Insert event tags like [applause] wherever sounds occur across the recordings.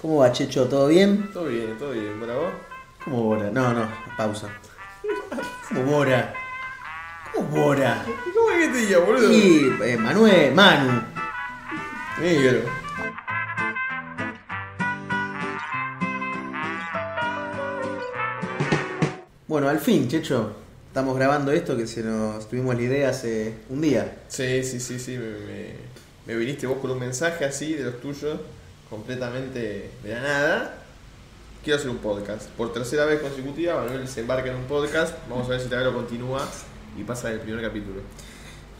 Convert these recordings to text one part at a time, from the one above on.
¿Cómo va, Checho? ¿Todo bien? Todo bien, todo bien. ¿Para vos? ¿Cómo Bora? No, no, pausa. ¿Cómo Bora? ¿Cómo Bora? ¿Cómo es que te diga, boludo? Y eh, Manuel, Manu. Negro. Bueno, al fin, Checho. Estamos grabando esto que se nos tuvimos la idea hace un día. Sí, sí, sí, sí. Me, me- me viniste vos con un mensaje así de los tuyos, completamente de la nada. Quiero hacer un podcast. Por tercera vez consecutiva, Manuel se embarca en un podcast. Vamos a ver si lo continúa y pasa del primer capítulo.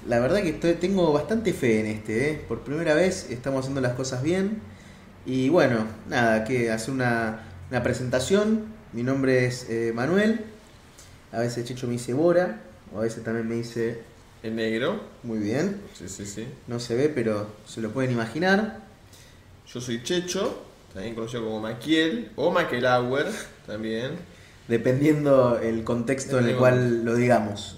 La verdad que estoy, tengo bastante fe en este, ¿eh? Por primera vez estamos haciendo las cosas bien. Y bueno, nada, que hacer una, una presentación. Mi nombre es eh, Manuel. A veces Checho me dice Bora. O a veces también me dice En negro. muy bien. Sí, sí, sí. No se ve, pero se lo pueden imaginar. Yo soy Checho, también conocido como Maquiel o Maquelauer también. Dependiendo el contexto en el cual lo digamos.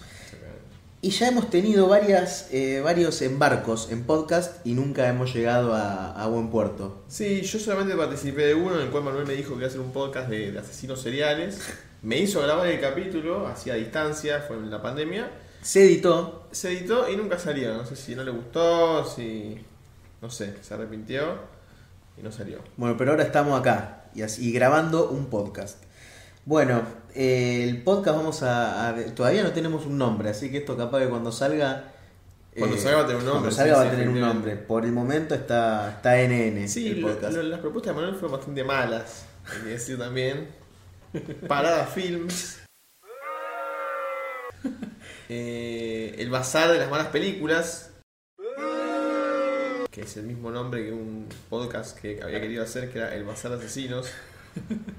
Y ya hemos tenido varias, eh, varios embarcos en podcast y nunca hemos llegado a, a buen puerto. Sí, yo solamente participé de uno en el cual Manuel me dijo que iba a hacer un podcast de, de asesinos seriales. [laughs] Me hizo grabar el capítulo, así a distancia, fue en la pandemia. Se editó, Se editó y nunca salió. No sé si no le gustó, si. No sé, se arrepintió y no salió. Bueno, pero ahora estamos acá y, así, y grabando un podcast. Bueno, eh, el podcast vamos a, a- Todavía no tenemos un nombre, así que esto capaz que cuando salga... Cuando eh, salga va a tener un nombre, Cuando salga sí, va a tener un nombre. Por el momento está, está NN Sí, el lo- podcast. lo- las propuestas de Manuel fueron bastante malas, hay que decir también. Parada Films. [laughs] Eh, el Bazar de las Malas Películas. Que es el mismo nombre que un podcast que había querido hacer, que era El Bazar de Asesinos.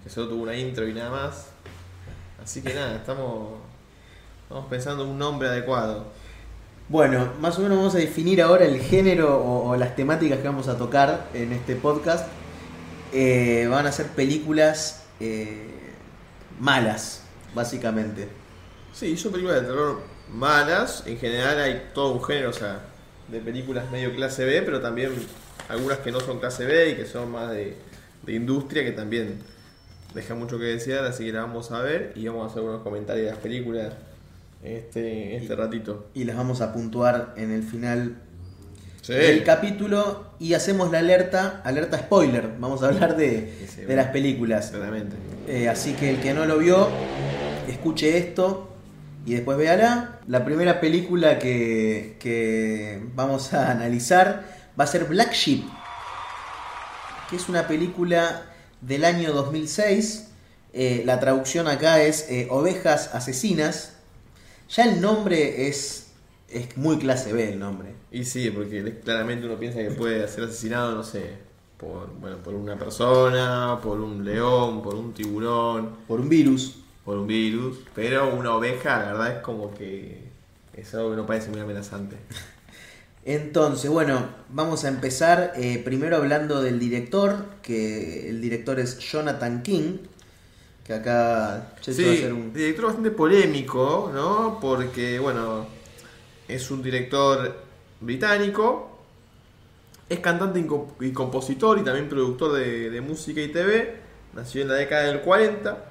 Que solo tuvo una intro y nada más. Así que nada, estamos, estamos pensando en un nombre adecuado. Bueno, más o menos vamos a definir ahora el género o, o las temáticas que vamos a tocar en este podcast. Eh, van a ser películas eh, malas, básicamente. Sí, son películas de terror malas. En general hay todo un género, o sea, de películas medio clase B, pero también algunas que no son clase B y que son más de, de industria, que también dejan mucho que desear. Así que la vamos a ver y vamos a hacer unos comentarios de las películas este, este ratito. Y las vamos a puntuar en el final Sí. del capítulo y hacemos la alerta, alerta spoiler. Vamos a hablar de, Sí, sí, de las películas. Claramente. Eh, así que el que no lo vio, escuche esto y después véala. La primera película que, que vamos a analizar va a ser Black Sheep, que es una película del año 2006. Eh, la traducción acá es eh, Ovejas Asesinas. Ya el nombre es, es muy clase B el nombre. Y sí, porque claramente uno piensa que puede ser asesinado, no sé, por, bueno, por una persona, por un león, por un tiburón. Por un virus. Por un virus, pero una oveja, la verdad es como que es algo que no parece muy amenazante. [laughs] Entonces, bueno, vamos a empezar eh, primero hablando del director, que el director es Jonathan King, que acá Sí, va a hacer un... director bastante polémico, ¿no? Porque, bueno, es un director británico, es cantante y compositor y también productor de, de música y TV, nació en la década del 40.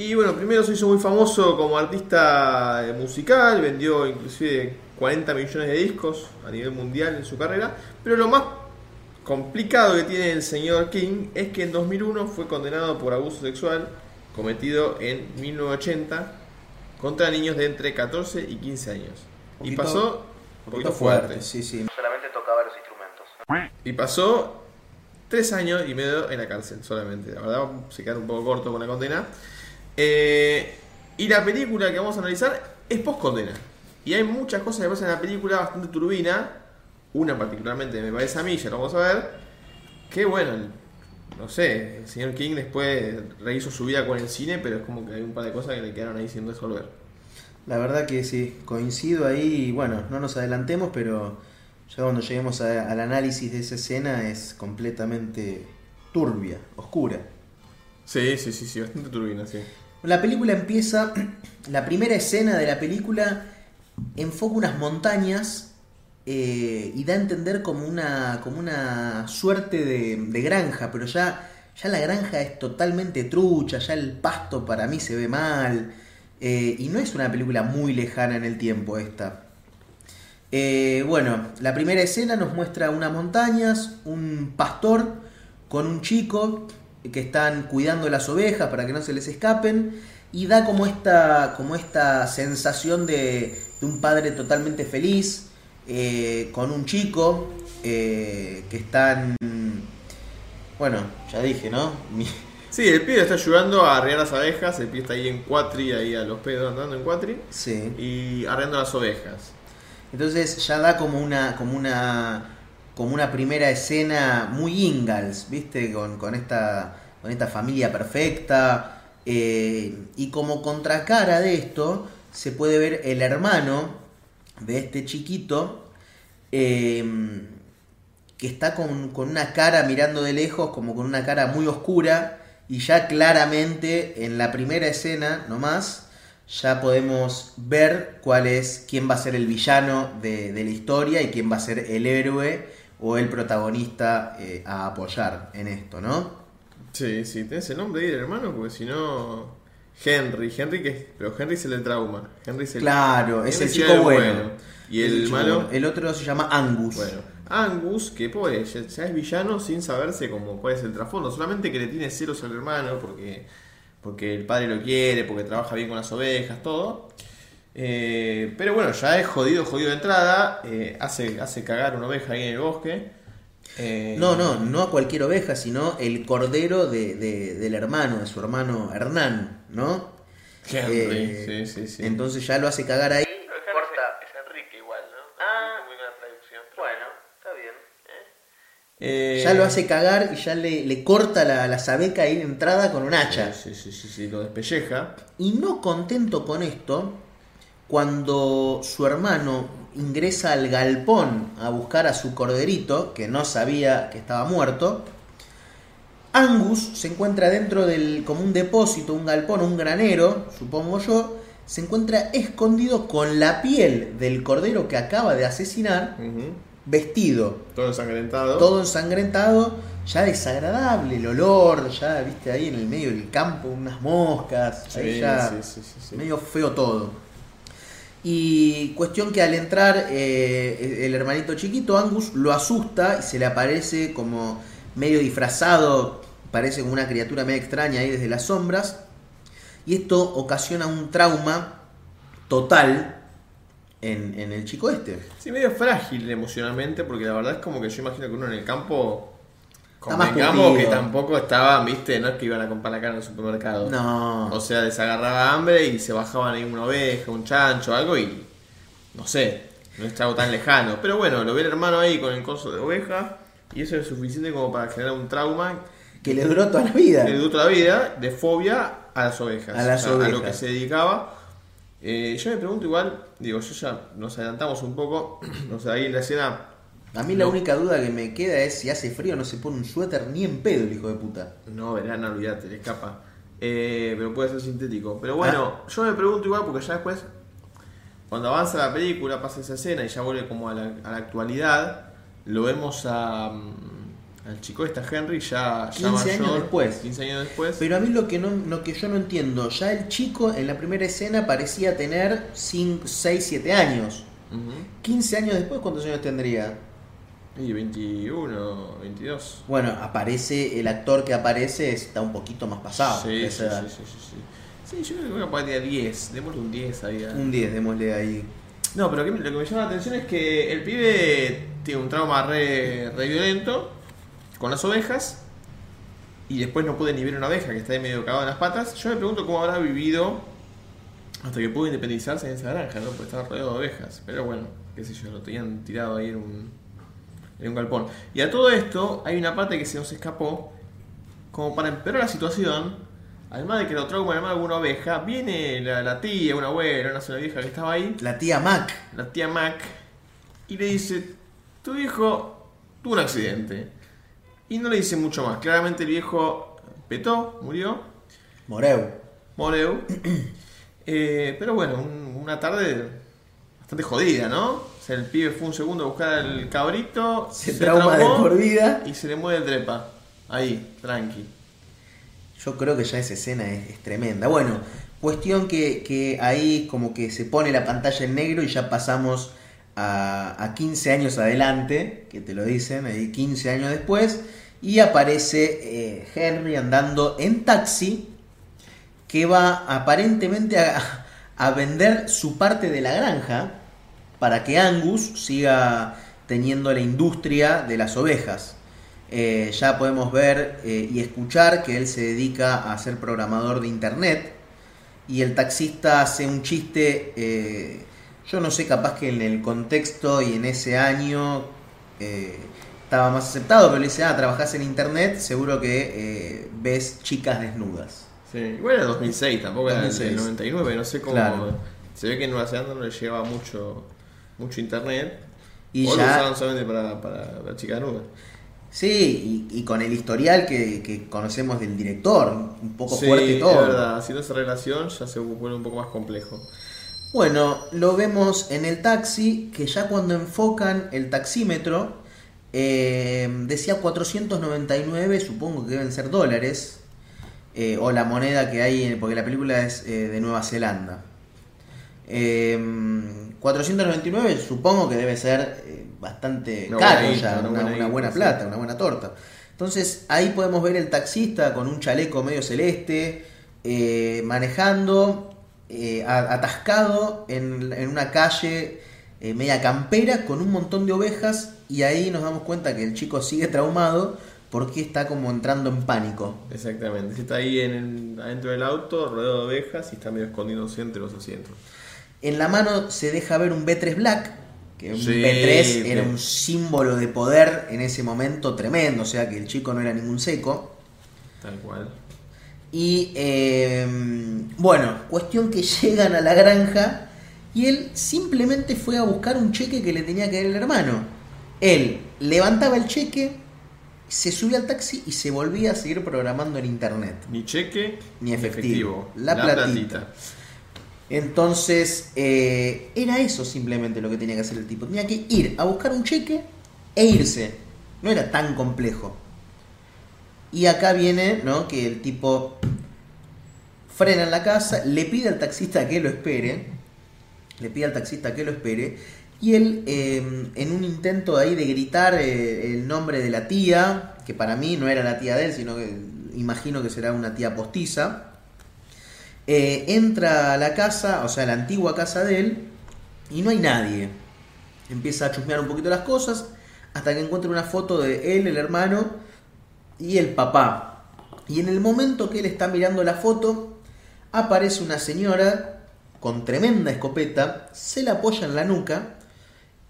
Y bueno, primero se hizo muy famoso como artista eh, musical, vendió inclusive 40 millones de discos a nivel mundial en su carrera, pero lo más complicado que tiene el señor King es que en 2001 fue condenado por abuso sexual cometido en 1980 contra niños de entre 14 y 15 años. y Poquito- pasó un poquito fuerte. sí, sí. Solamente tocaba los instrumentos. Y pasó tres años y medio en la cárcel solamente. La verdad, se quedaron un poco corto con la condena. Eh, y la película que vamos a analizar es post-condena. Y hay muchas cosas que pasan en la película bastante turbina. Una particularmente me parece a mí, ya lo vamos a ver. Que bueno, no sé, el señor King después rehizo su vida con el cine, pero es como que hay un par de cosas que le quedaron ahí sin resolver. La verdad que sí, coincido ahí, bueno, no nos adelantemos, pero ya cuando lleguemos al análisis de esa escena es completamente turbia, oscura. Sí, sí, sí, sí, bastante turbina, sí. La película empieza, [clears throat] la primera escena de la película enfoca unas montañas eh, y da a entender como una, como una suerte de, granja, pero ya, ya la granja es totalmente trucha, ya el pasto para mí se ve mal, eh, y no es una película muy lejana en el tiempo esta. Eh, bueno, la primera escena nos muestra unas montañas, un pastor con un chico que están cuidando las ovejas para que no se les escapen y da como esta, como esta sensación de, de un padre totalmente feliz eh, con un chico eh, que están, bueno, ya dije, ¿no? [laughs] Sí, el pibe está ayudando a arrear las abejas, el pibe está ahí en cuatri, ahí a los pedos andando en cuatri, Sí. y arreando las ovejas. Entonces ya da como una, como una, como una primera escena muy Ingalls, ¿viste? Con, con esta, con esta familia perfecta. eh, y como contracara de esto, se puede ver el hermano de este chiquito, eh, que está con, con una cara mirando de lejos, como con una cara muy oscura, y ya claramente en la primera escena nomás, ya podemos ver cuál es, quién va a ser el villano de, de la historia y quién va a ser el héroe o el protagonista eh, a apoyar en esto, ¿no? Sí, sí, tenés el nombre ahí del hermano, porque si no. Henry, Henry que pero Henry es el del trauma. Henry es el, Claro, es el chico bueno. Y el, chico malo. bueno. El otro se llama Angus. Bueno, Angus, que pobre, ya, ya es villano sin saberse como cuál es el trasfondo, solamente que le tiene celos al hermano porque, porque el padre lo quiere, porque trabaja bien con las ovejas, todo. Eh, pero bueno, ya es jodido, jodido de entrada, eh, hace, hace cagar una oveja ahí en el bosque. Eh, No, no, no a cualquier oveja, sino el cordero de, de- del hermano, de su hermano Hernán, ¿no? [laughs] Henry, Eh, sí, sí, sí. Entonces ya lo hace cagar ahí. Corta. Es Enrique igual, ¿no? Ah. Muy buena traducción. Bueno, está bien. Eh, Ya lo hace cagar y ya le, le corta la, la sabeca ahí de entrada con un hacha. Sí, sí, sí, sí, lo despelleja. Y no contento con esto, cuando su hermano ingresa al galpón a buscar a su corderito, que no sabía que estaba muerto, Angus se encuentra dentro del como un depósito, un galpón, un granero, supongo yo, se encuentra escondido con la piel del cordero que acaba de asesinar, vestido, Todo ensangrentado. todo ensangrentado, ya desagradable el olor, ya viste ahí en el medio del campo unas moscas, Sí, ahí ya sí, sí, sí, sí. medio feo todo. Y cuestión que al entrar eh, el hermanito chiquito, Angus, lo asusta y se le aparece como medio disfrazado, parece como una criatura medio extraña ahí desde las sombras. Y esto ocasiona un trauma total en, en el chico este. Sí, medio frágil emocionalmente, porque la verdad es como que yo imagino que uno en el campo. Convengamos que tampoco estaba, viste, no es que iban a comprar la carne en el supermercado. No. O sea, les agarraba hambre y se bajaban ahí una oveja, un chancho, algo y. No sé, no es algo tan lejano. Pero bueno, lo ve el hermano ahí con el coso de oveja y eso es suficiente como para generar un trauma Que le duró toda la vida. que le duró toda la vida de fobia a las ovejas. A las a lo ovejas. que se dedicaba. Eh, yo me pregunto igual, digo, yo ya nos adelantamos un poco, [clears throat] o sea, ahí en la escena A mí la única duda que me queda es si hace frío no se pone un suéter ni en pedo el hijo de puta. No, verán, olvídate, le escapa. Eh, pero puede ser sintético. Pero bueno, yo me pregunto igual porque ya después, cuando avanza la película, pasa esa escena y ya vuelve como a la, a la actualidad, lo vemos a, mm, al chico a Henry, ya, ya 15 años después. 15 años después. Pero a mí lo que, no, lo que yo no entiendo, ya el chico en la primera escena parecía tener 5, 6, 7 años. Ujú. 15 años después, ¿cuántos años tendría? Y 21, 22. Bueno, aparece, el actor que aparece está un poquito más pasado. Sí, sí, sí, sí, sí, yo creo que voy a poner 10, démosle un 10 ahí. Un 10, démosle ahí. No, pero lo que me llama la atención es que el pibe tiene un trauma re, re violento con las ovejas y después no puede ni ver una oveja que está ahí medio cagado en las patas. Yo me pregunto cómo habrá vivido hasta que pudo independizarse en esa granja, ¿no? Porque estaba rodeado de ovejas. Pero bueno, qué sé yo, lo tenían tirado ahí en un, en un galpón. Y a todo esto hay una parte que se nos escapó, como para empeorar la situación. Además de que lo trauma además alguna oveja, viene la, la tía, una abuela, una sola vieja que estaba ahí La tía Mac. la tía Mac y le dice, tu hijo tuvo un accidente. Y no le dice mucho más. Claramente el viejo petó, murió, Moreu. moreu. [clears throat] Eh, pero bueno, un- una tarde bastante jodida, ¿no? O sea, el pibe fue un segundo a buscar al cabrito, Se trauma de por vida. y se le muere el trepa. Ahí, tranqui. Yo creo que ya esa escena es, es tremenda. Bueno, cuestión que, que ahí como que se pone la pantalla en negro y ya pasamos a, a 15 años adelante, que te lo dicen, ahí 15 años después, y aparece eh, Henry andando en taxi que va aparentemente a, a vender su parte de la granja para que Angus siga teniendo la industria de las ovejas. Eh, ya podemos ver eh, y escuchar que él se dedica a ser programador de internet y el taxista hace un chiste, eh, yo no sé, capaz que en el contexto y en ese año estaba más aceptado, pero le dice, ah, trabajás en internet, seguro que ves chicas desnudas. Sí, igual era 2006, tampoco era 2006. el 99, no sé cómo. Claro. Se ve que en Nueva Zelanda no le llegaba mucho, mucho internet. Y o lo ya- usaban solamente para, para ver chicas nudas. Sí, y, y con el historial que, que conocemos del director, un poco Sí, fuerte es todo. verdad, haciendo esa relación ya se vuelve un poco más complejo. Bueno, lo vemos en el taxi, que ya cuando enfocan el taxímetro, eh, decía 499, supongo que deben ser dólares, eh, o la moneda que hay, porque la película es eh, de Nueva Zelanda. Eh, 499 supongo que debe ser eh, bastante caro ya, una, buena una buena guita, plata, una buena torta. Entonces ahí podemos ver el taxista con un chaleco medio celeste, eh, manejando, eh, atascado en, en una calle eh, media campera con un montón de ovejas y ahí nos damos cuenta que el chico sigue traumado porque está como entrando en pánico. Exactamente. Si está ahí en el- adentro del auto, rodeado de ovejas y está medio escondiéndose entre los asientos. En la mano se deja ver un B3 Black, que un Sí, B3 era un símbolo de poder en ese momento tremendo, o sea que el chico no era ningún seco. Tal cual. Y eh, bueno, cuestión que [laughs] llegan a la granja y él simplemente fue a buscar un cheque que le tenía que dar el hermano. Él levantaba el cheque, se subía al taxi y se volvía a seguir programando en internet. Ni cheque Ni efectivo. La platita. Entonces, eh, era eso simplemente lo que tenía que hacer el tipo. Tenía que ir a buscar un cheque e irse. No era tan complejo. Y acá viene, ¿no? Que el tipo frena en la casa, le pide al taxista que lo espere. Le pide al taxista que lo espere. Y él, eh, en un intento ahí de gritar eh, el nombre de la tía, que para mí no era la tía de él, sino que imagino que será una tía postiza, eh, entra a la casa, o sea, la antigua casa de él, y no hay nadie. Empieza a chusmear un poquito las cosas, hasta que encuentra una foto de él, el hermano, y el papá. Y en el momento que él está mirando la foto, aparece una señora con tremenda escopeta, se la apoya en la nuca,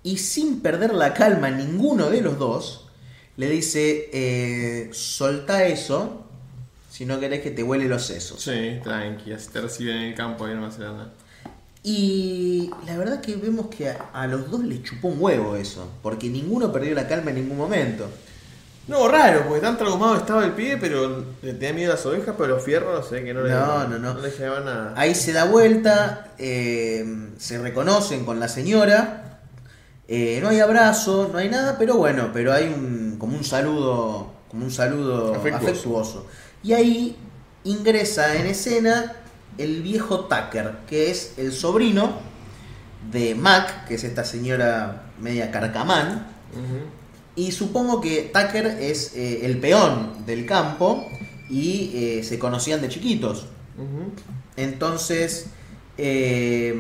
y sin perder la calma ninguno de los dos, le dice, eh, soltá eso, si no querés que te huele los sesos. Sí, tranqui, así te reciben en el campo ahí en Nueva Zelanda. Y la verdad que vemos que a, a los dos les chupó un huevo eso, porque ninguno perdió la calma en ningún momento. No, raro, porque tan traumado estaba el pibe, pero le tenía miedo a las ovejas, pero los fierros, sé que no le, No, no, no. le llevaban nada. Ahí se da vuelta, eh, se reconocen con la señora, eh, no hay abrazo, no hay nada, pero bueno, pero hay un, como un saludo, como un saludo Afectuoso. afectuoso. Y ahí ingresa en escena el viejo Tucker, que es el sobrino de Mac, que es esta señora media carcamán. Y supongo que Tucker es eh, el peón del campo y eh, se conocían de chiquitos. Entonces, eh,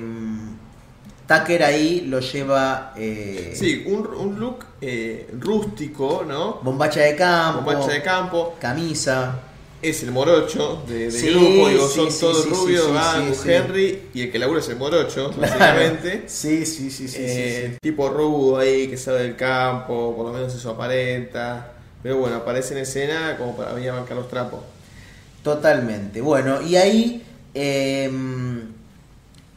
Tucker ahí lo lleva eh, Sí, un, un look eh, rústico, ¿no? bombacha de campo, Bombacha de campo. camisa. Es el morocho de, Sí, grupo, digo, sí, son sí, todos rubios, Angus. Henry, y el que labura es el morocho, básicamente. Sí, sí, sí, sí, sí, Eh, sí. Tipo rudo ahí, que sabe del campo, por lo menos eso aparenta. Pero bueno, aparece en escena como para venir a bancar los trapos. Totalmente. Bueno, y ahí. eh,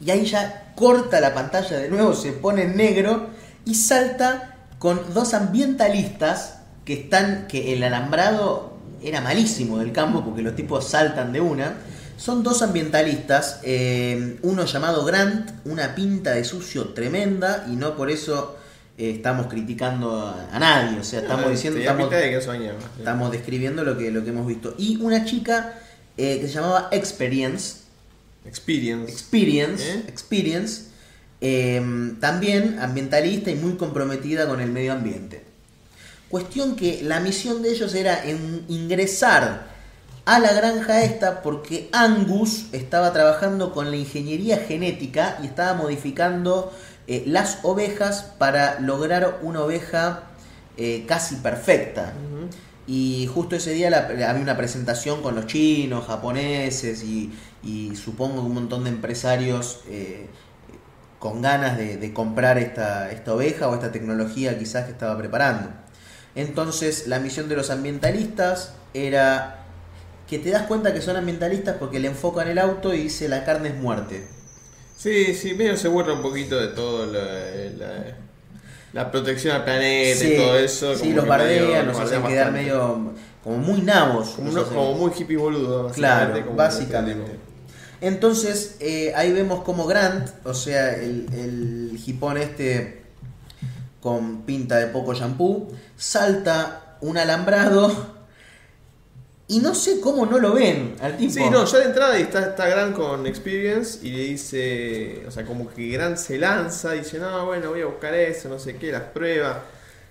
y ahí ya corta la pantalla de nuevo, se pone en negro y salta con dos ambientalistas que están. que el alambrado era malísimo del campo porque los tipos saltan de una. Son dos ambientalistas, eh, uno llamado Grant, una pinta de sucio tremenda y no por eso eh, estamos criticando a, a nadie, o sea, estamos Ah, diciendo, estamos, de que estamos describiendo lo que, lo que hemos visto. Y una chica eh, que se llamaba Experience, Experience. Experience, ¿Eh? Experience, eh, también ambientalista y muy comprometida con el medio ambiente. Cuestión que la misión de ellos era en- ingresar a la granja esta porque Angus estaba trabajando con la ingeniería genética y estaba modificando eh, las ovejas para lograr una oveja eh, casi perfecta. Y justo ese día la- había una presentación con los chinos, japoneses y, y supongo que un montón de empresarios eh, con ganas de, de comprar esta, esta oveja o esta tecnología quizás que estaba preparando. Entonces la misión de los ambientalistas era que te das cuenta que son ambientalistas porque le enfocan el auto y dice la carne es muerte. Sí, sí, medio se borra un poquito de todo la, la, la protección al planeta Sí, y todo eso. sí, como los bardean, nos hacen quedar medio como muy nabos. Como, uno- muy hippie boludo. Claro, como básicamente. como- Entonces, eh, ahí vemos como Grant, o sea, el, el hipón este con pinta de poco shampoo, salta un alambrado y no sé cómo no lo ven al tipo. Sí, no, ya de entrada está, está Grant con Experience y le dice, o sea, como que Grant se lanza, dice, no, bueno, voy a buscar eso, no sé qué, las pruebas.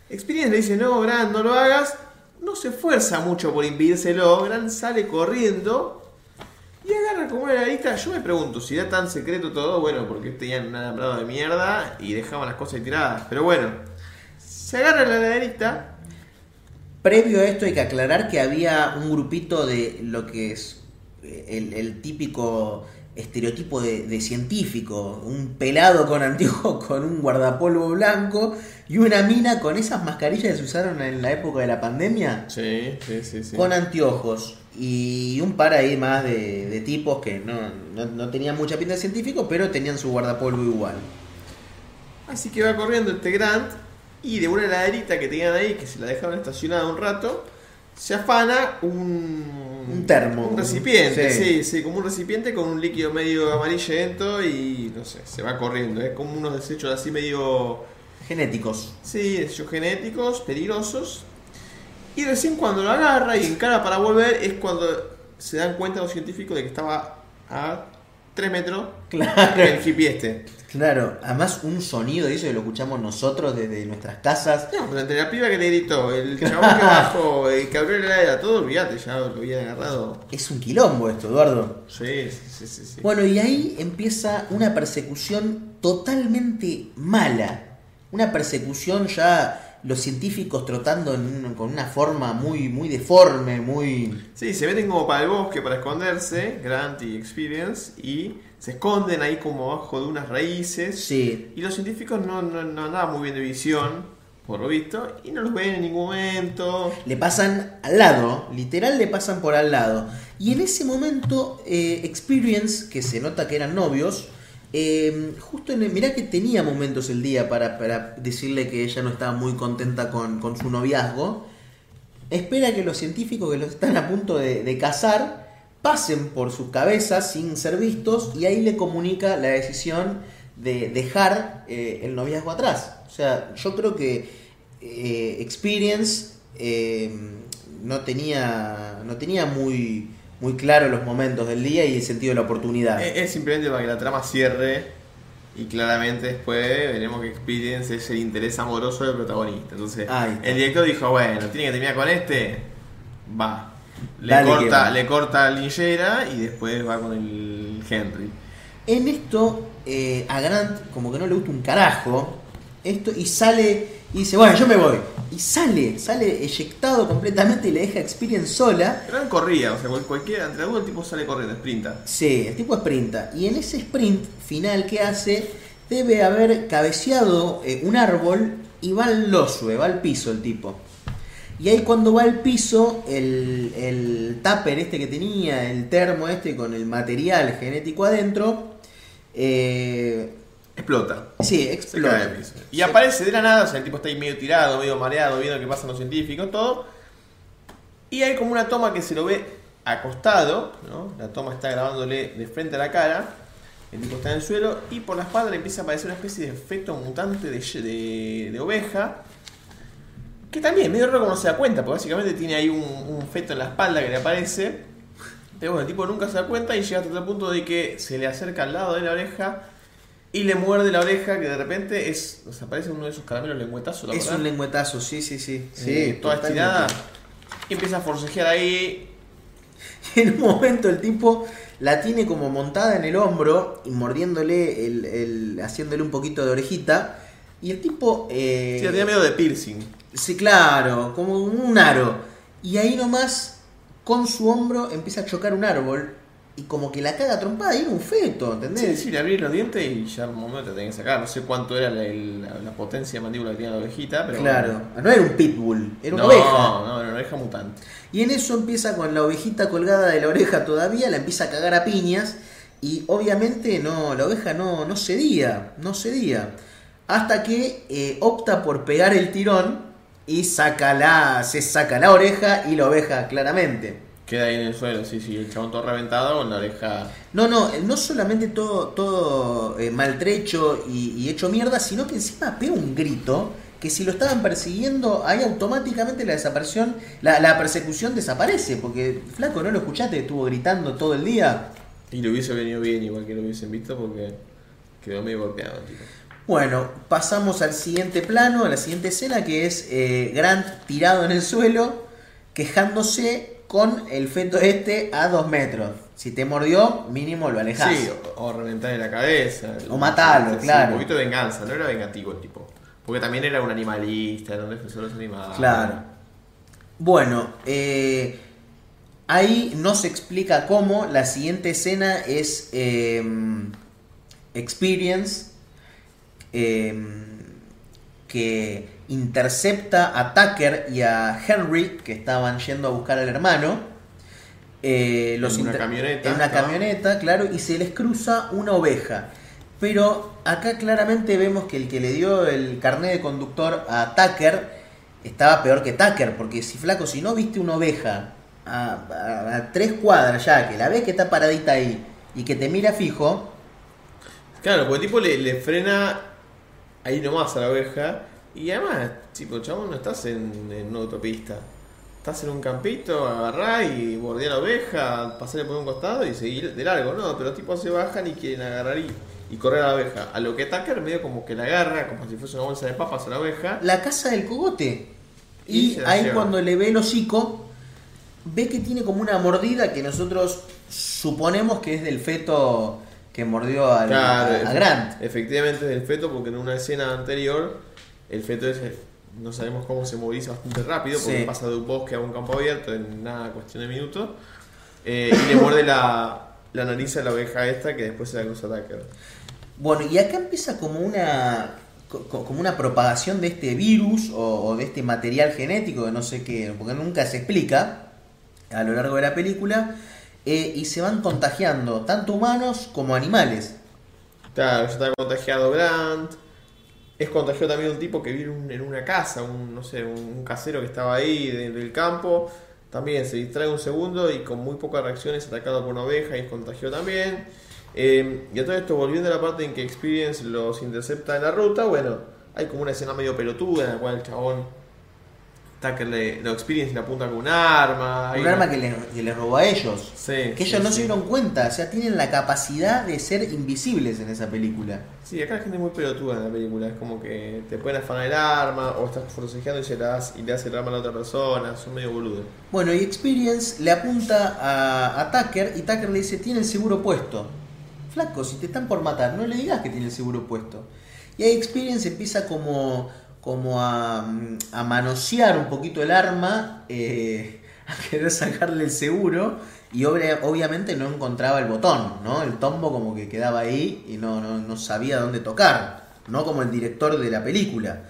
Experience le dice, no, Grant, no lo hagas. No se esfuerza mucho por impedírselo, Grant sale corriendo y agarra como una heladita. Yo me pregunto, si era tan secreto todo, bueno, porque tenían un alambrado de mierda y dejaban las cosas tiradas. Pero bueno, se agarra la heladerita Previo a esto hay que aclarar que había un grupito de lo que es eh, el típico estereotipo de, de científico, un pelado con anteojos [laughs] con un guardapolvo blanco y una mina con esas mascarillas que se usaron en la época de la pandemia, Sí, sí, sí, sí. con anteojos y un par ahí más de, de tipos que no, no, no tenían mucha pinta de científico, pero tenían su guardapolvo igual. Así que va corriendo este Grant y de una heladerita que tenían ahí, que se la dejaron estacionada un rato, se afana un, Un termo. Un recipiente, Sí. sí. sí, como un recipiente con un líquido medio amarillento y no sé, se va corriendo. Es como unos desechos así medio, Genéticos. sí, desechos genéticos, peligrosos. Y recién cuando lo agarra y encara para volver es cuando se dan cuenta los científicos de que estaba a 3 metros Claro. el hippie este. Claro, además un sonido de eso que lo escuchamos nosotros desde nuestras casas. No, pero entre la piba que le gritó, el chabón que bajó, [laughs] el que abrió la todo, olvídate, ya lo habían agarrado. Es un quilombo esto, Eduardo. Sí, sí, sí, sí. sí. Bueno, y ahí empieza una persecución totalmente mala. Una persecución ya los científicos trotando en un- con una forma muy, muy deforme, muy... Sí, se meten como para el bosque para esconderse, Grant y Experience, y se esconden ahí como abajo de unas raíces. Sí, Y los científicos no, no, no andaban muy bien de visión, por lo visto, y no los ven en ningún momento. le pasan al lado, literal le pasan por al lado. Y en ese momento, eh, Experience, que se nota que eran novios, eh, justo en el, mirá que tenía momentos el día para, para decirle que ella no estaba muy contenta con, con su noviazgo, espera que los científicos que los están a punto de, de casar pasen por sus cabezas sin ser vistos y ahí le comunica la decisión de dejar eh, el noviazgo atrás. O sea, yo creo que eh, Experience eh, no tenía no tenía muy muy claro los momentos del día y el sentido de la oportunidad. Es, es simplemente para que la trama cierre, y claramente después veremos que Experience es el interés amoroso del protagonista. Entonces, el director dijo, bueno, tiene que terminar con este, va. Le Dale corta, le corta la linchera y después va con el Henry. En esto, eh, a Grant como que no le gusta un carajo. Esto, y sale y dice, bueno, yo me voy. Y sale, sale eyectado completamente y le deja a Experience sola. Él corría, o sea, cual- cualquiera, entre algunos el tipo sale corriendo, sprinta. Sí, el tipo sprinta. Y en ese sprint final que hace, debe haber cabeceado eh, un árbol y va al losue, va al piso el tipo. Y ahí cuando va al piso, el, el tupper este que tenía, el termo este con el material genético adentro, eh, Explota. sí, Se cae explota. piso. Y Se- aparece de la nada, o sea, el tipo está ahí medio tirado, medio mareado, viendo qué pasa en los científicos, todo. Y hay como una toma que se lo ve acostado, ¿no? La toma está grabándole de frente a la cara. El tipo está en el suelo y por la espalda le empieza a aparecer una especie de efecto mutante de, de- de oveja. Que también medio raro como no se da cuenta, porque básicamente tiene ahí un, un feto en la espalda que le aparece. Pero bueno, el tipo nunca se da cuenta y llega hasta el punto de que se le acerca al lado de la oreja y le muerde la oreja que de repente es. O sea, parece uno de esos caramelos lengüetazos, ¿la Es verdad? un lengüetazo, sí, sí, sí. Sí, toda estirada. Y empieza a forcejear ahí. Y [laughs] en un momento el tipo la tiene como montada en el hombro y mordiéndole, el, el- haciéndole un poquito de orejita. Y el tipo... Eh, Sí, tenía miedo de piercing. Sí, claro, como un aro. Y ahí nomás, con su hombro, empieza a chocar un árbol. Y como que la caga trompada y era un feto, ¿entendés? Sí, sí, le abrí los dientes y ya un momento te tenía que sacar. No sé cuánto era la, el- la- la potencia de mandíbula que tenía la ovejita, pero. Claro, no era un pitbull, era una no, oveja. No, era una oveja mutante. Y en eso empieza con la ovejita colgada de la oreja todavía, la empieza a cagar a piñas. Y obviamente no, la oveja no, no cedía, no cedía. Hasta que eh, opta por pegar el tirón y saca la, se saca la oreja y la oveja claramente. Queda ahí en el suelo, sí, sí, el chabón todo reventado con la oreja. No, no, no solamente todo, todo eh, maltrecho y, y hecho mierda, sino que encima pega un grito que si lo estaban persiguiendo, ahí automáticamente la desaparición, la, la persecución desaparece, porque flaco, ¿no lo escuchaste? Estuvo gritando todo el día. Y le hubiese venido bien, igual que lo hubiesen visto, porque quedó medio golpeado, tipo. Bueno, pasamos al siguiente plano, a la siguiente escena, que es eh, Grant tirado en el suelo, quejándose con el feto este a dos metros. Si te mordió, mínimo lo alejás. Sí, o, o reventarle la cabeza. O matalo, Sí, claro. Un poquito de venganza, no era vengativo el tipo. Porque también era un animalista, era un defensor de los animales. Claro. Bueno, eh, ahí no se explica cómo. La siguiente escena es eh, Experience, eh, que intercepta a Tucker y a Henry, que estaban yendo a buscar al hermano. Eh, los En una camioneta, En una ¿no? camioneta, claro, y se les cruza una oveja. Pero acá claramente vemos que el que le dio el carnet de conductor a Tucker estaba peor que Tucker, porque si flaco, si no viste una oveja a, a- a tres cuadras ya, que la ves que está paradita ahí y que te mira fijo, Claro, porque el tipo le, le frena ahí nomás a la oveja. Y además, tipo, chabón, no estás en, en una autopista. Estás en un campito, agarrá y bordea la oveja, pasarle por un costado y seguir de largo, ¿no? Pero los tipos se bajan y quieren agarrar y, y correr a la oveja. A lo que Tucker medio como que la agarra, como si fuese una bolsa de papas a la oveja. la casa del cogote. Y ahí lleva. cuando le ve el hocico, ve que tiene como una mordida que nosotros suponemos que es del feto que mordió al- Claro, a, Grant. Efectivamente es del feto, porque en una escena anterior el feto ese no sabemos cómo se moviliza bastante rápido, porque Sí. pasa de un bosque a un campo abierto en nada cuestión de minutos. eh, y le muerde la, la nariz a la oveja esta que después se la cruza Tucker. Bueno, y acá empieza como una co- co- como una propagación de este virus o, o de este material genético, que no sé qué, porque nunca se explica a lo largo de la película, eh, y se van contagiando tanto humanos como animales. Claro, ya está contagiado Grant. Es contagiado también un tipo que vive en un- en una casa, un, no sé, un casero que estaba ahí de- del campo. También se distrae un segundo y con muy pocas reacciones atacado por una oveja y es contagiado también. Eh, y a todo esto, volviendo a la parte en que Experience los intercepta en la ruta, bueno, hay como una escena medio pelotuda en la cual el chabón Tucker le, no, Experience le apunta con un arma. Un arma que les, que les robó a ellos. Sí, Que sí, ellos no sí. se dieron cuenta, o sea, tienen la capacidad de ser invisibles en esa película. Sí, acá la gente es muy pelotuda en la película. Es como que te pueden afanar el arma o estás forcejeando y, se la das, y le das el arma a la otra persona. Son medio boludos. Bueno, y Experience le apunta a, a Tucker y Tucker le dice, tiene el seguro puesto. Flaco, si te están por matar, no le digas que tiene el seguro puesto. Y ahí Experience empieza como, como a, a manosear un poquito el arma, eh, [laughs] a querer sacarle el seguro y obvia- obviamente no encontraba el botón, ¿no? El tombo como que quedaba ahí y no, no, no sabía dónde tocar, no como el director de la película.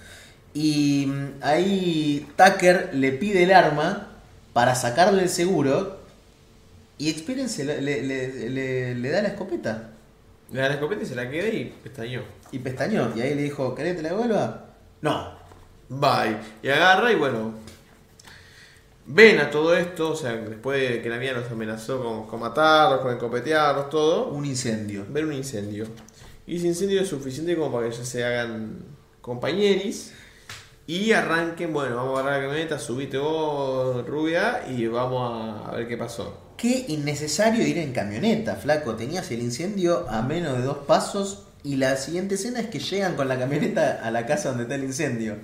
Y mm, ahí Tucker le pide el arma para sacarle el seguro y Experience le, le- le- le- le da la escopeta Le da la escopeta y se la queda y pestañó. y pestañó. Y ahí le dijo, ¿querés que te la devuelva? No. Bye. Y agarra y bueno. ven a todo esto, o sea, después de que la mía los amenazó con, con matarlos, con encopetearlos, todo, Un incendio. ven un incendio. Y ese incendio es suficiente como para que ya se hagan compañeris y arranquen, bueno, vamos a agarrar la camioneta, subite vos, rubia, y vamos a, a ver qué pasó. Qué innecesario ir en camioneta, flaco. Tenías el incendio a menos de dos pasos y la siguiente escena es que llegan con la camioneta a la casa donde está el incendio.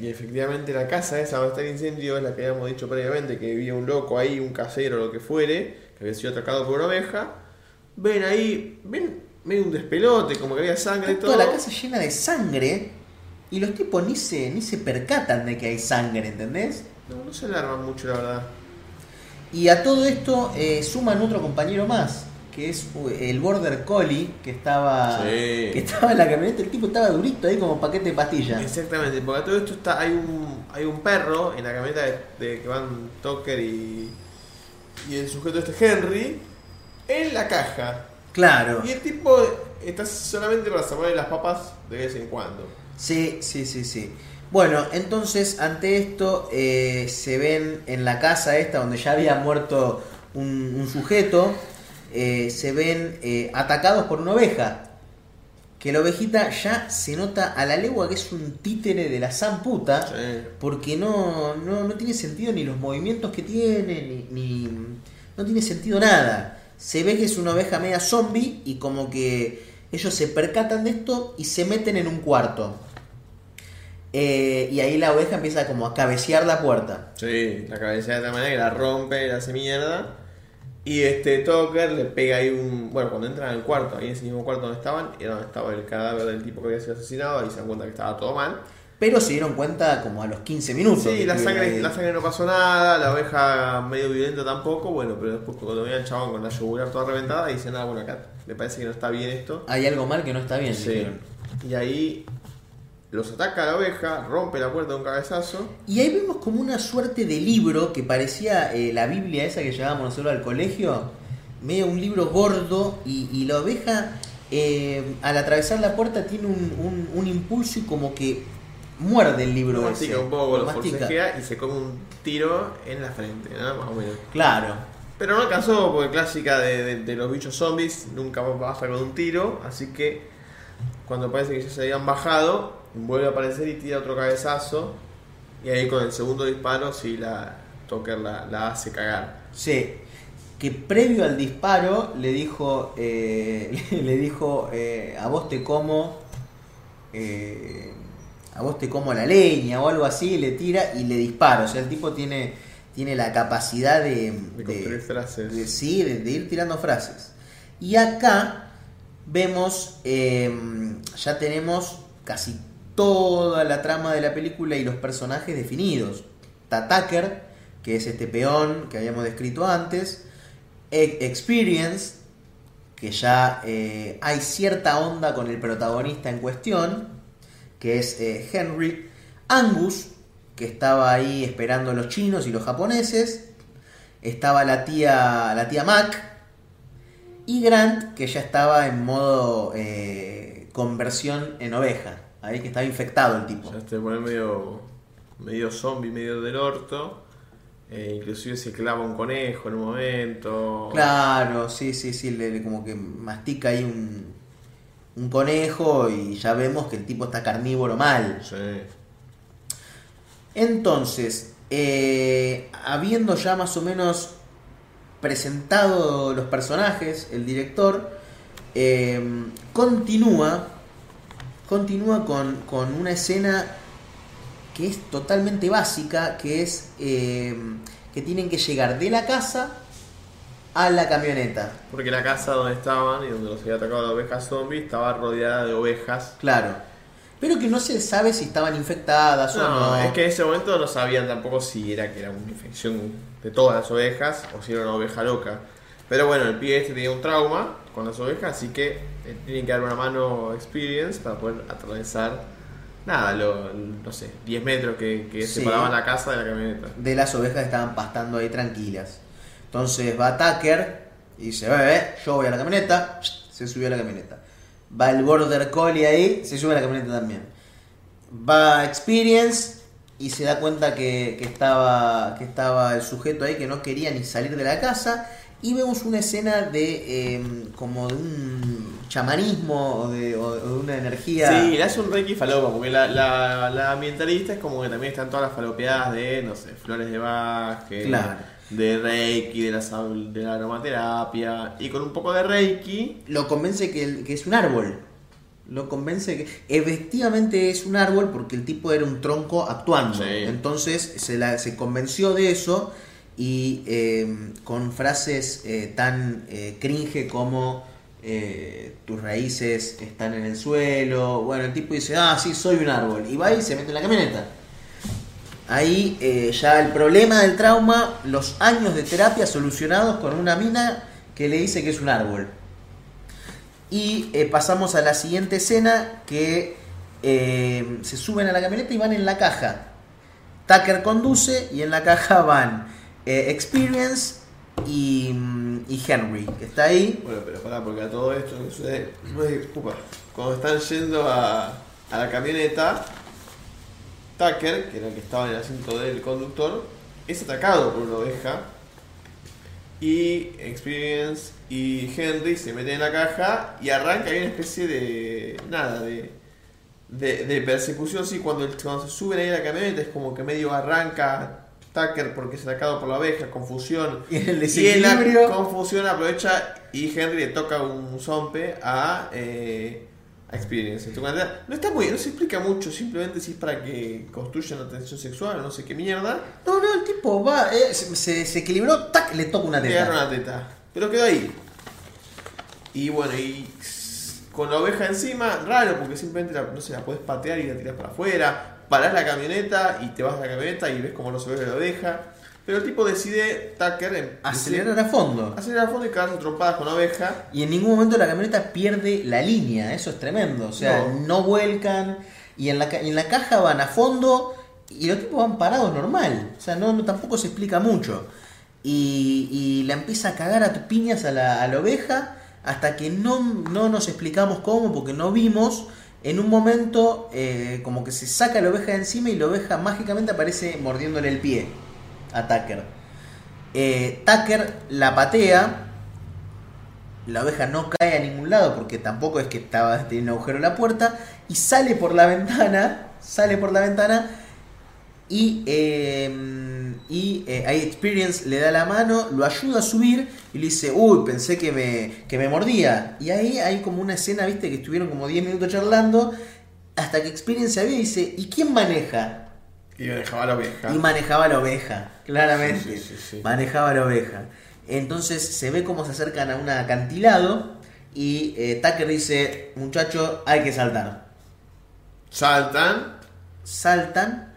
Y efectivamente la casa esa donde está el incendio es la que habíamos dicho previamente, que vivía un loco ahí, un casero, lo que fuere, que había sido atacado por una oveja. Ven ahí, ven medio un despelote, como que había sangre y todo. toda la casa llena de sangre y los tipos ni se, ni se percatan de que hay sangre, ¿entendés? No, no se alarman mucho, la verdad. Y a todo esto eh, suman otro compañero más, que es el Border Collie, que estaba, Sí. que estaba en la camioneta. El tipo estaba durito ahí como paquete de pastillas. Exactamente, porque a todo esto está, hay un, hay un perro en la camioneta de, de que van Tucker y, y el sujeto este Henry en la caja. Claro. Y el tipo está solamente para salvarle las papas de vez en cuando. Sí, sí, sí, sí. Bueno, entonces ante esto eh, se ven en la casa esta donde ya había muerto un, un sujeto, eh, se ven eh, atacados por una oveja. Que la ovejita ya se nota a la legua que es un títere de la san puta. Sí. Porque no, no, no tiene sentido ni los movimientos que tiene, ni, ni- no tiene sentido nada. Se ve que es una oveja media zombie y como que ellos se percatan de esto y se meten en un cuarto. Eh, y ahí la oveja empieza como a cabecear la puerta. Sí, la cabeza de tal manera que la rompe, la hace mierda. Y este Tucker le pega ahí un. Bueno, cuando entran al cuarto, ahí en ese mismo cuarto donde estaban, era donde estaba el cadáver del tipo que había sido asesinado, ahí se dan cuenta que estaba todo mal. Pero se dieron cuenta como a los 15 minutos. Sí, la sangre, ahí. la sangre no pasó nada, la oveja medio violenta tampoco, bueno, pero después cuando vean al chabón con la yugular toda reventada, dicen, ah, bueno, acá me parece que no está bien esto. Hay algo mal que no está bien. Sí. dijeron. Y ahí los ataca la oveja, rompe la puerta de un cabezazo. Y ahí vemos como una suerte de libro que parecía eh, la Biblia esa que llevábamos nosotros al colegio, medio un libro gordo y, y la oveja eh, al atravesar la puerta tiene un, un- un impulso y como que muerde el libro Lo ese. mastica un poco, Lo forcejea y se come un tiro en la frente, ¿no? Más o menos. Claro. Pero no alcanzó, porque clásica de, de- de los bichos zombies, nunca basta con un tiro, así que cuando parece que ya se habían bajado, vuelve a aparecer y tira otro cabezazo, y ahí con el segundo disparo sí la Tucker la, la hace cagar. Sí. Que previo al disparo le dijo, eh, [laughs] le dijo, eh, a vos te como, eh, a vos te como la leña o algo así, le tira y le dispara. O sea, el tipo tiene, tiene la capacidad de, De construir frases. de- sí, de, de ir tirando frases. Y acá vemos, eh, ya tenemos casi toda la trama de la película y los personajes definidos. Está Tucker, que es este peón que habíamos descrito antes. Experience, que ya eh, hay cierta onda con el protagonista en cuestión, que es eh, Henry. Angus, que estaba ahí esperando a los chinos y los japoneses. Estaba la tía, la tía Mac. Y Grant, que ya estaba en modo eh, conversión en oveja. Ahí que estaba infectado el tipo. Ya se pone medio, medio zombie, medio del orto, eh, inclusive se clava un conejo en un momento. Claro, sí, sí, sí, le, le como que mastica ahí un, un conejo y ya vemos que el tipo está carnívoro mal. Sí. Entonces, eh, habiendo ya más o menos presentado los personajes, el director eh, continúa, continúa con, con una escena que es totalmente básica, que es eh, que tienen que llegar de la casa a la camioneta. Porque la casa donde estaban y donde los había atacado la oveja zombie estaba rodeada de ovejas. Claro. Pero que no se sabe si estaban infectadas o No, no. es que en ese momento no sabían tampoco si era que era una infección de todas las ovejas o si era una oveja loca. Pero bueno, el pibe este tenía un trauma con las ovejas, así que eh, tienen que dar una mano experience para poder atravesar, nada, lo, no sé, 10 metros que, que Sí. separaban la casa de la camioneta. de las ovejas que estaban pastando ahí tranquilas. Entonces va Tucker y dice, "Eh, yo voy a la camioneta, se subió a la camioneta. Va el Border Collie ahí, se sube a la camioneta también. Va Experience y se da cuenta que, que estaba, que estaba el sujeto ahí que no quería ni salir de la casa. Y vemos una escena de eh, como de un chamanismo o de, o de una energía. Sí, le hace un reiki falopa, porque la, la, la ambientalista es como que también están todas las falopeadas de, no sé, flores de que- Claro. de reiki, de la, de la aromaterapia, y con un poco de reiki, Lo convence que, el- que es un árbol. Lo convence que efectivamente es un árbol porque el tipo era un tronco actuando. Sí. Entonces se, la, se convenció de eso y eh, con frases eh, tan eh, cringe como eh, tus raíces están en el suelo. Bueno, el tipo dice, ah, sí, soy un árbol. Y va y se mete en la camioneta. Ahí ya el problema del trauma, los años de terapia solucionados con una mina que le dice que es un árbol. Y pasamos a la siguiente escena que eh, se suben a la camioneta y van en la caja. Tucker conduce y en la caja van eh, Experience y, y Henry, que está ahí. bueno, pero pará, porque a todo esto que sucede, upa, cuando están yendo a, a la camioneta, Tucker, que era el que estaba en el asiento del conductor, es atacado por una oveja. Y Experience y Henry se meten en la caja y arranca ahí una especie de. nada, de. de, de persecución. Sí, cuando, cuando se suben ahí a la camioneta es como que medio arranca Tucker porque es atacado por la oveja, confusión. Y en el Y en la desequilibrio. confusión aprovecha y Henry le toca un zompe a, eh, a Experience. No está muy, no se explica mucho, simplemente si es para que construyan una tensión sexual o no sé qué mierda. No, no, el tipo va, eh, se, se desequilibró, tac, le toca una Le agarra teta. una teta. Pero quedó ahí. Y bueno, y con la oveja encima, raro, porque simplemente la- no se la puedes patear y la tiras para afuera. Parás la camioneta y te vas a la camioneta y ves cómo no se ve la oveja. Pero el tipo decide, Tucker, em- Acelerar a fondo. acelerar a fondo y a trompadas con la oveja. Y en ningún momento la camioneta pierde la línea, eso es tremendo. O sea, no, No. vuelcan y en, la, y en la caja van a fondo y los tipos van parados normal. O sea, no, no- tampoco se explica mucho. Y, y la empieza a cagar a piñas a la, a la oveja hasta que no, no nos explicamos cómo, porque no vimos. En un momento, eh, como que se saca la oveja de encima y la oveja mágicamente aparece mordiéndole el pie a Tucker. Eh, Tucker la patea, la oveja no cae a ningún lado porque tampoco es que estaba tiene un agujero en la puerta y sale por la ventana, sale por la ventana y, eh, y eh, ahí Experience le da la mano, lo ayuda a subir y le dice, uy, pensé que me, que me mordía. Y ahí hay como una escena, viste, que estuvieron como 10 minutos charlando hasta que Experience se ve y dice, ¿y quién maneja? Y me dejaba la oveja. Y manejaba la oveja, claramente. Sí, sí, sí, sí. Manejaba la oveja. Entonces se ve cómo se acercan a un acantilado y eh, Tucker dice, muchacho, hay que saltar. Saltan. Saltan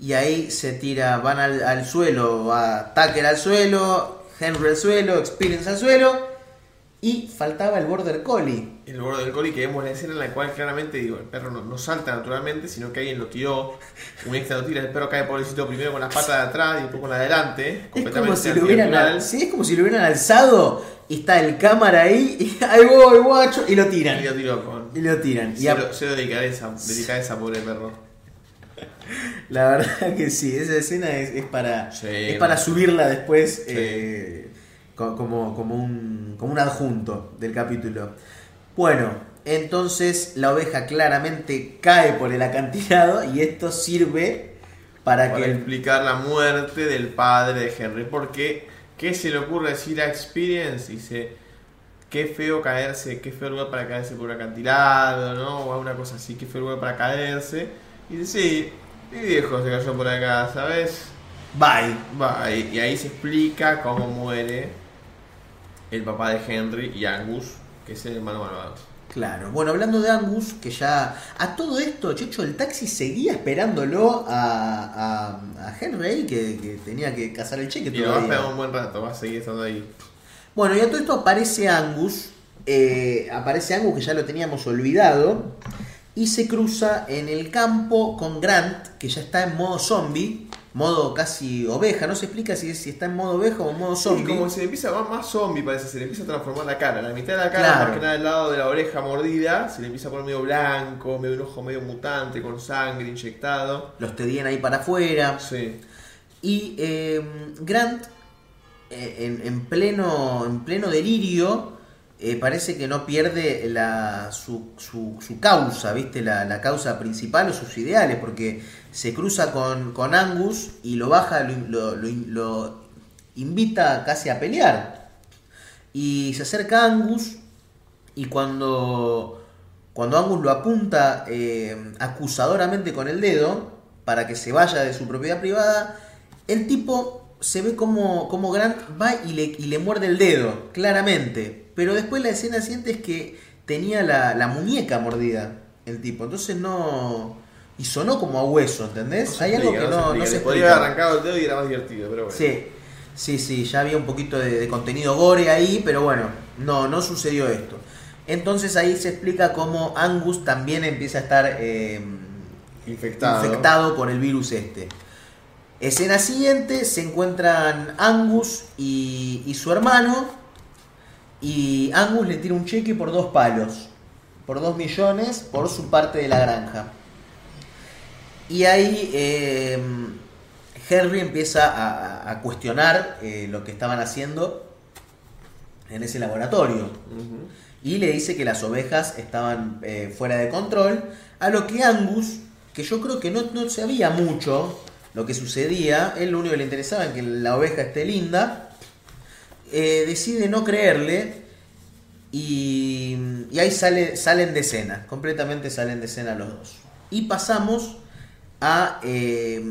y ahí se tira, van al, al suelo, va Tucker al suelo, Henry al suelo, Experience al suelo y faltaba el Border Collie. El bordo del coli que vemos la escena en la cual claramente digo, el perro no, no salta naturalmente, sino que alguien lo tiró, un extra lo tira, el perro cae pobrecito primero con las patas de atrás y después con la de adelante, Es como si lo hubieran, sí, es como si lo hubieran alzado y está el cámara ahí y [laughs] ahí voy, guacho, y lo tiran. Y lo tiró con Y lo tiran. Y a- cero, cero delicadeza, delicadeza, pobre perro. [laughs] La verdad que sí, esa escena es, es para Sí, es para subirla después Sí. eh, co- como, como, un, como un adjunto del capítulo. Bueno, entonces la oveja claramente cae por el acantilado y esto sirve para, Para que explicar la muerte del padre de Henry. Porque, ¿qué se le ocurre decir a Experience? Dice, qué feo caerse, qué feo lugar para caerse por un acantilado, ¿no? O alguna cosa así, qué feo lugar para caerse. Y dice, sí, mi viejo se cayó por acá, ¿sabes? Bye. Va, y, ahí se explica cómo muere el papá de Henry y Angus, que es el hermano malvado. Claro. Bueno, hablando de Angus, que ya. A todo esto, Checho, el taxi seguía esperándolo a, a, a Henry, que, que tenía que cazar el cheque Y lo va a esperar un buen rato, va a seguir estando ahí. Bueno, y a todo esto aparece Angus. eh, aparece Angus que ya lo teníamos olvidado. Y se cruza en el campo con Grant, que ya está en modo zombie. modo casi oveja. No se explica si, si está en modo oveja o en modo Sí, zombie. como se le empieza a más zombie, parece, se le empieza a transformar la cara. La mitad de la cara, Claro. más que nada del lado de la oreja mordida, se le empieza a poner medio blanco, medio un ojo medio mutante, con sangre inyectado. Los tenían ahí para afuera. Sí. Y eh, Grant, eh, en, en pleno, en pleno delirio, eh, parece que no pierde la, su, su- causa, ¿viste? La, la causa principal o sus ideales, porque se cruza con, con Angus y lo baja, lo, lo- lo- lo invita casi a pelear. Y se acerca a Angus y cuando, cuando Angus lo apunta eh, acusadoramente con el dedo para que se vaya de su propiedad privada, el tipo se ve como, como Grant va y le, y le muerde el dedo, claramente. Pero después la escena siguiente es que tenía la, la muñeca mordida, el tipo. Entonces no... Y sonó como a hueso, ¿entendés? No se Hay algo que no, explica. no se Podría haber arrancado el dedo y era más divertido, pero bueno. Sí, sí, sí, ya había un poquito de, de contenido gore ahí, pero bueno, no, no sucedió esto. Entonces ahí se explica cómo Angus también empieza a estar eh, Infectado. infectado por el virus este. Escena siguiente, se encuentran Angus y, y su hermano, y Angus le tira un cheque por dos palos, por dos millones, por su parte de la granja. Y ahí eh, Henry empieza a, a- cuestionar eh, lo que estaban haciendo en ese laboratorio. Y le dice que las ovejas estaban eh, fuera de control. A lo que Angus, que yo creo que no, no sabía mucho lo que sucedía, él lo único que le interesaba es que la oveja esté linda, eh, decide no creerle. Y, y ahí sale, salen de escena, completamente salen de escena los dos. Y pasamos eh,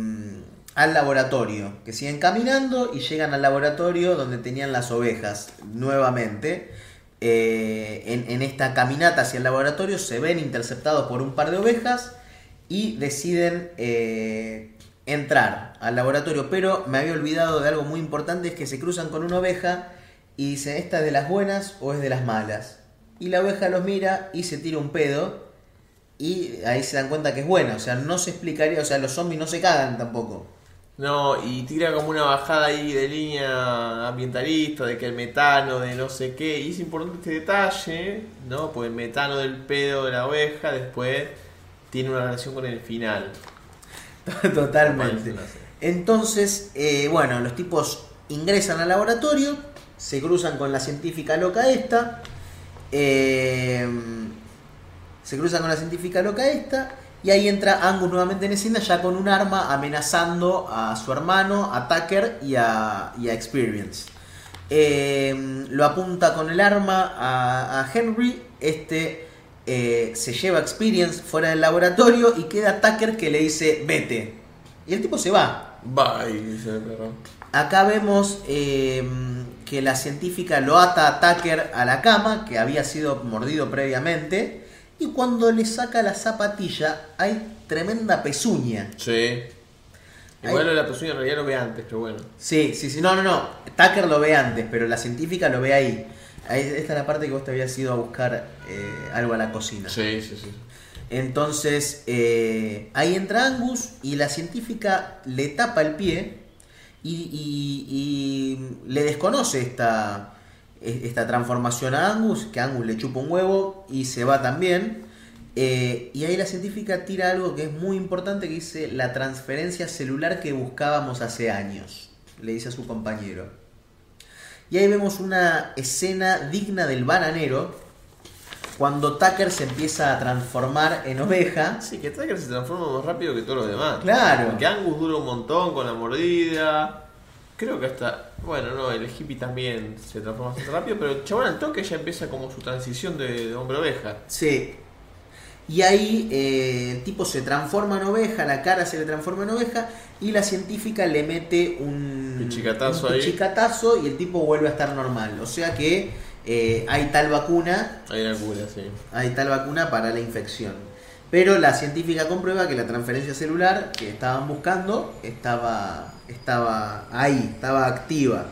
al laboratorio, que siguen caminando y llegan al laboratorio donde tenían las ovejas nuevamente. Eh, en, en esta caminata hacia el laboratorio se ven interceptados por un par de ovejas y deciden eh, entrar al laboratorio. Pero me había olvidado de algo muy importante, es que se cruzan con una oveja y dicen, ¿esta es de las buenas o es de las malas? Y la oveja los mira y se tira un pedo y ahí se dan cuenta que es buena. O sea, no se explicaría, o sea, los zombies no se cagan tampoco. No, y tira como una bajada ahí de línea ambientalista, de que el metano, de no sé qué. Y es importante este detalle, ¿no? Porque el metano del pedo de la oveja después tiene una relación con el final. [laughs] Totalmente. Entonces, eh, bueno, los tipos ingresan al laboratorio, se cruzan con la científica loca esta, eh, se cruzan con la científica loca esta, y ahí entra Angus nuevamente en escena ya con un arma amenazando a su hermano, a Tucker y a, y a Experience. Eh, lo apunta con el arma a, a Henry, este eh, se lleva Experience fuera del laboratorio y queda Tucker que le dice vete. Y el tipo se va. Bye, dice el perro. Acá vemos eh, que la científica lo ata a Tucker a la cama, que había sido mordido previamente, y cuando le saca la zapatilla hay tremenda pezuña. Sí. Igual la pezuña en realidad lo ve antes, pero bueno. Sí, sí, sí, no, no, no. Tucker lo ve antes, pero la científica lo ve ahí. Esta es la parte que vos te habías ido a buscar eh, algo a la cocina. Sí, sí, sí. Entonces, eh, ahí entra Angus y la científica le tapa el pie y, y- y le desconoce esta, esta transformación a Angus, que Angus le chupa un huevo y se va también. Eh, y ahí la científica tira algo que es muy importante, que dice la transferencia celular que buscábamos hace años, le dice a su compañero. Y ahí vemos una escena digna del bananero, cuando Tucker se empieza a transformar en oveja. Sí, que Tucker se transforma más rápido que todos los demás. Claro. Porque Angus dura un montón con la mordida. Creo que hasta. Bueno, no, el hippie también se transforma bastante rápido, pero el chabón al toque ya empieza como su transición de, de hombre oveja. Sí. Y ahí eh, el tipo se transforma en oveja, la cara se le transforma en oveja y la científica le mete un Pichicatazo un pichicatazo y el tipo vuelve a estar normal. O sea que eh, hay tal vacuna, Hay una cura, sí. hay tal vacuna para la infección. Pero la científica comprueba que la transferencia celular que estaban buscando estaba, estaba ahí, estaba activa.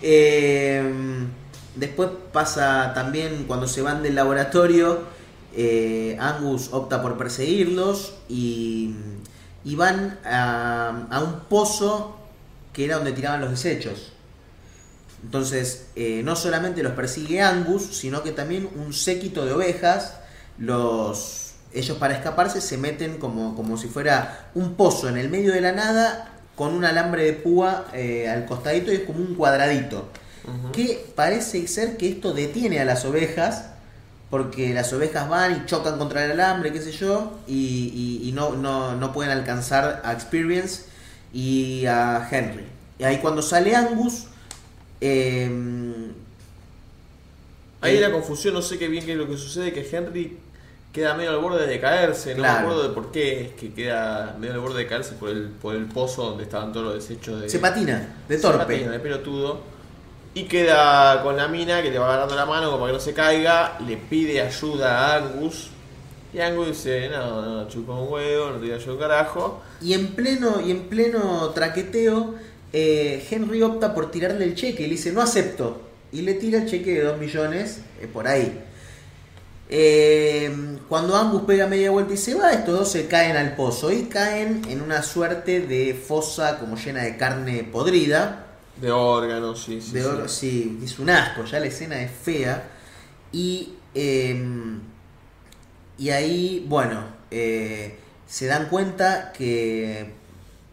Eh, después pasa también cuando se van del laboratorio, eh, Angus opta por perseguirlos y, y van a, a un pozo que era donde tiraban los desechos. Entonces, eh, no solamente los persigue Angus, sino que también un séquito de ovejas, los, ellos para escaparse se meten como, como si fuera un pozo en el medio de la nada con un alambre de púa eh, al costadito y es como un cuadradito. Que parece ser que esto detiene a las ovejas, porque las ovejas van y chocan contra el alambre, qué sé yo, y, y- y no, no, no pueden alcanzar a Experience y a Henry. Y ahí cuando sale Angus, eh, Ahí eh, la confusión, no sé qué bien qué es lo que sucede, que Henry queda medio al borde de caerse, no Claro. me acuerdo de por qué, es que queda medio al borde de caerse por el, por el pozo donde estaban todos los desechos de... se patina, de Se torpe. patina, de pelotudo. Y queda con la mina que le va agarrando la mano como que no se caiga, le pide ayuda a Angus. Y Angus dice, no, no, chupa un huevo, no te ayuda un carajo. Y en pleno, y en pleno traqueteo, eh, Henry opta por tirarle el cheque y le dice, no acepto. Y le tira el cheque de 2 millones eh, por ahí. Eh, cuando Angus pega media vuelta y se va, estos dos se caen al pozo y caen en una suerte de fosa como llena de carne podrida. De órganos, sí, sí. de sí. sí, es un asco, ya la escena es fea. Y, eh, y ahí, bueno, eh, se dan cuenta que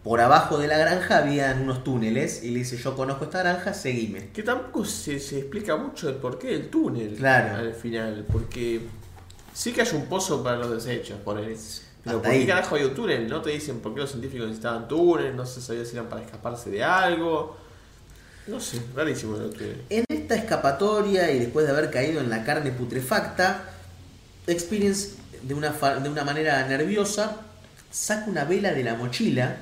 por abajo de la granja habían unos túneles y le dice, yo conozco esta granja, seguime. Que tampoco se, se explica mucho el porqué del túnel Claro. al final, porque sí que hay un pozo para los desechos, por Pero Hasta ¿por qué ahí. carajo hay un túnel? No te dicen por qué los científicos necesitaban túnel, no se sabía si eran para escaparse de algo. No sé, rarísimo túnel. En esta escapatoria y después de haber caído en la carne putrefacta, Experience de una, fa- de una manera nerviosa saca una vela de la mochila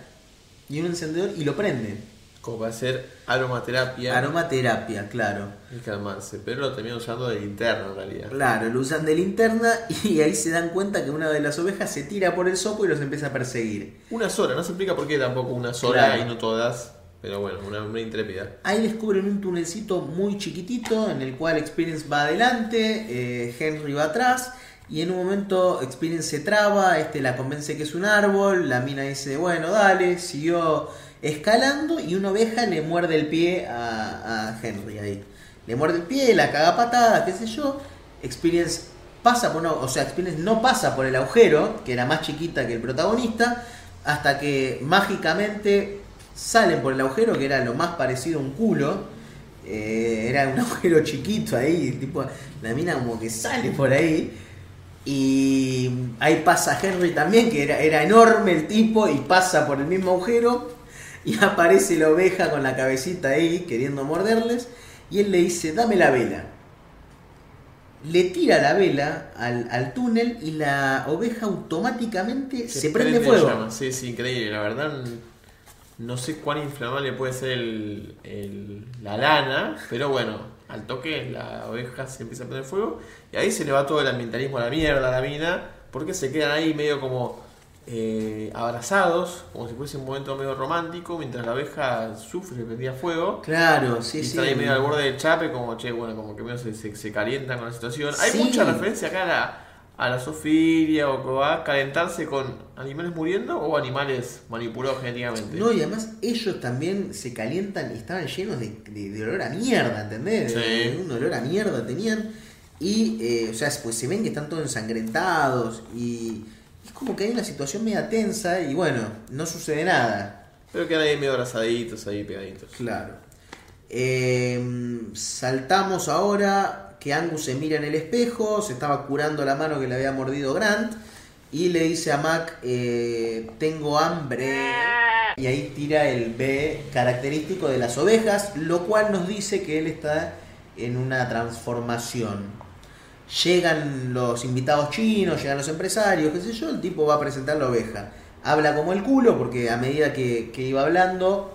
y un encendedor y lo prende. Como para hacer aromaterapia Aromaterapia, claro. y calmarse, pero lo terminan usando de linterna en realidad. Claro, lo usan de linterna [laughs] y ahí se dan cuenta que una de las ovejas se tira por el sopo y los empieza a perseguir. Una sola, no se explica por qué tampoco una sola Claro. y no todas, pero bueno, una, una intrépida. Ahí descubren un tunelcito muy chiquitito en el cual Experience va adelante, eh, Henry va atrás y en un momento Experience se traba, este la convence que es un árbol, la mina dice, bueno, dale, siguió escalando y una oveja le muerde el pie a, a Henry ahí. Le muerde el pie, la caga patada, qué sé yo. Experience pasa por no, o sea, Experience no pasa por el agujero, que era más chiquita que el protagonista, hasta que mágicamente salen por el agujero, que era lo más parecido a un culo. Eh, era un [laughs] agujero chiquito ahí, tipo, la mina como que sale por ahí. Y ahí pasa Henry también, que era, era enorme el tipo, y pasa por el mismo agujero. Y [laughs] aparece la oveja con la cabecita ahí, queriendo morderles. Y él le dice, dame la vela. Le tira la vela al, al túnel y la oveja automáticamente se, prende, en fuego. Sí, sí, increíble. La verdad, no sé cuán inflamable puede ser el, el- la lana, pero bueno, al toque la oveja se empieza a prender fuego y ahí se le va todo el ambientalismo a la mierda a la mina, porque se quedan ahí medio como eh, abrazados, como si fuese un momento medio romántico, mientras la oveja sufre, prendía fuego. Claro, sí, y sí. está ahí medio al borde del chape, como che, bueno, como que medio se, se, se calientan con la situación. Hay mucha referencia acá a la, a la zoofilia o que va a calentarse con animales muriendo o animales manipulados genéticamente. No, y además ellos también se calientan y estaban llenos de, de- de olor a mierda, ¿entendés? Sí. De- Un olor a mierda tenían. Y, eh, o sea, pues se ven que están todos ensangrentados y es como que hay una situación media tensa y bueno, no sucede nada. Pero quedan ahí medio abrazaditos, ahí pegaditos. Claro. Eh, saltamos ahora que Angus se mira en el espejo, se estaba curando la mano que le había mordido Grant y le dice a Mac, eh, tengo hambre. Y ahí tira el B característico de las ovejas, lo cual nos dice que él está en una transformación. Llegan los invitados chinos, llegan los empresarios, qué sé yo, el tipo va a presentar la oveja. Habla como el culo porque a medida que, iba hablando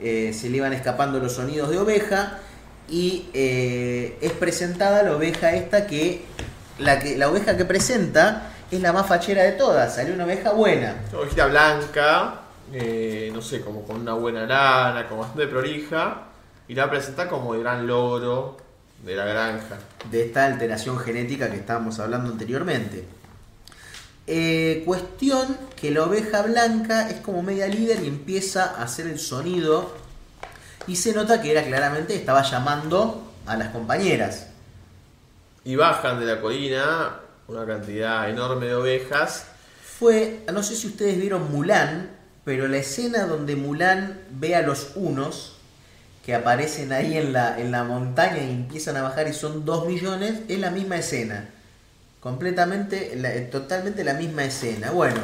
eh, se le iban escapando los sonidos de oveja y eh, es presentada la oveja esta que la, que la oveja que presenta es la más fachera de todas, salió una oveja buena. Una ovejita blanca, eh, no sé, como con una buena lana, como bastante prolija, y la presenta como el gran logro de la granja. de esta alteración genética que estábamos hablando anteriormente. Eh, cuestión que la oveja blanca es como media líder y empieza a hacer el sonido y se nota que era claramente estaba llamando a las compañeras. Y bajan de la colina una cantidad enorme de ovejas. Fue, no sé si ustedes vieron Mulan, pero la escena donde Mulan ve a los unos que aparecen ahí en la, en la montaña y empiezan a bajar y son dos millones, es la misma escena. Completamente, la- totalmente la misma escena. Bueno,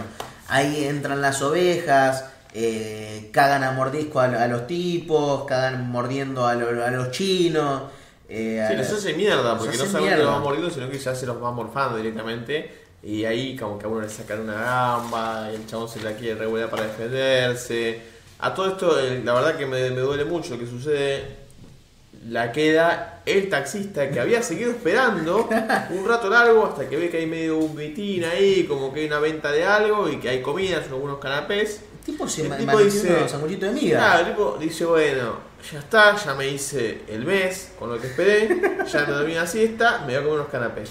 ahí entran las ovejas, eh, cagan a mordisco a, a los tipos, cagan mordiendo a, lo- a los chinos. eh, Sí, los hace mierda, porque no solamente mierda. los va mordiendo, sino que ya se los va morfando directamente. Y ahí como que a uno le sacan una gamba, y el chabón se la quiere revolver para defenderse. A todo esto, eh, la verdad que me, me duele mucho lo que sucede. La queda el taxista que había seguido esperando [laughs] un rato largo hasta que ve que hay medio un mitin ahí, como que hay una venta de algo y que hay comidas, algunos canapés. Tipo se El tipo dice- unos sanguchitos de miga. Claro, el tipo dice, bueno, ya está, ya me hice el mes con lo que esperé, ya me dormí una siesta, me voy a comer unos canapés.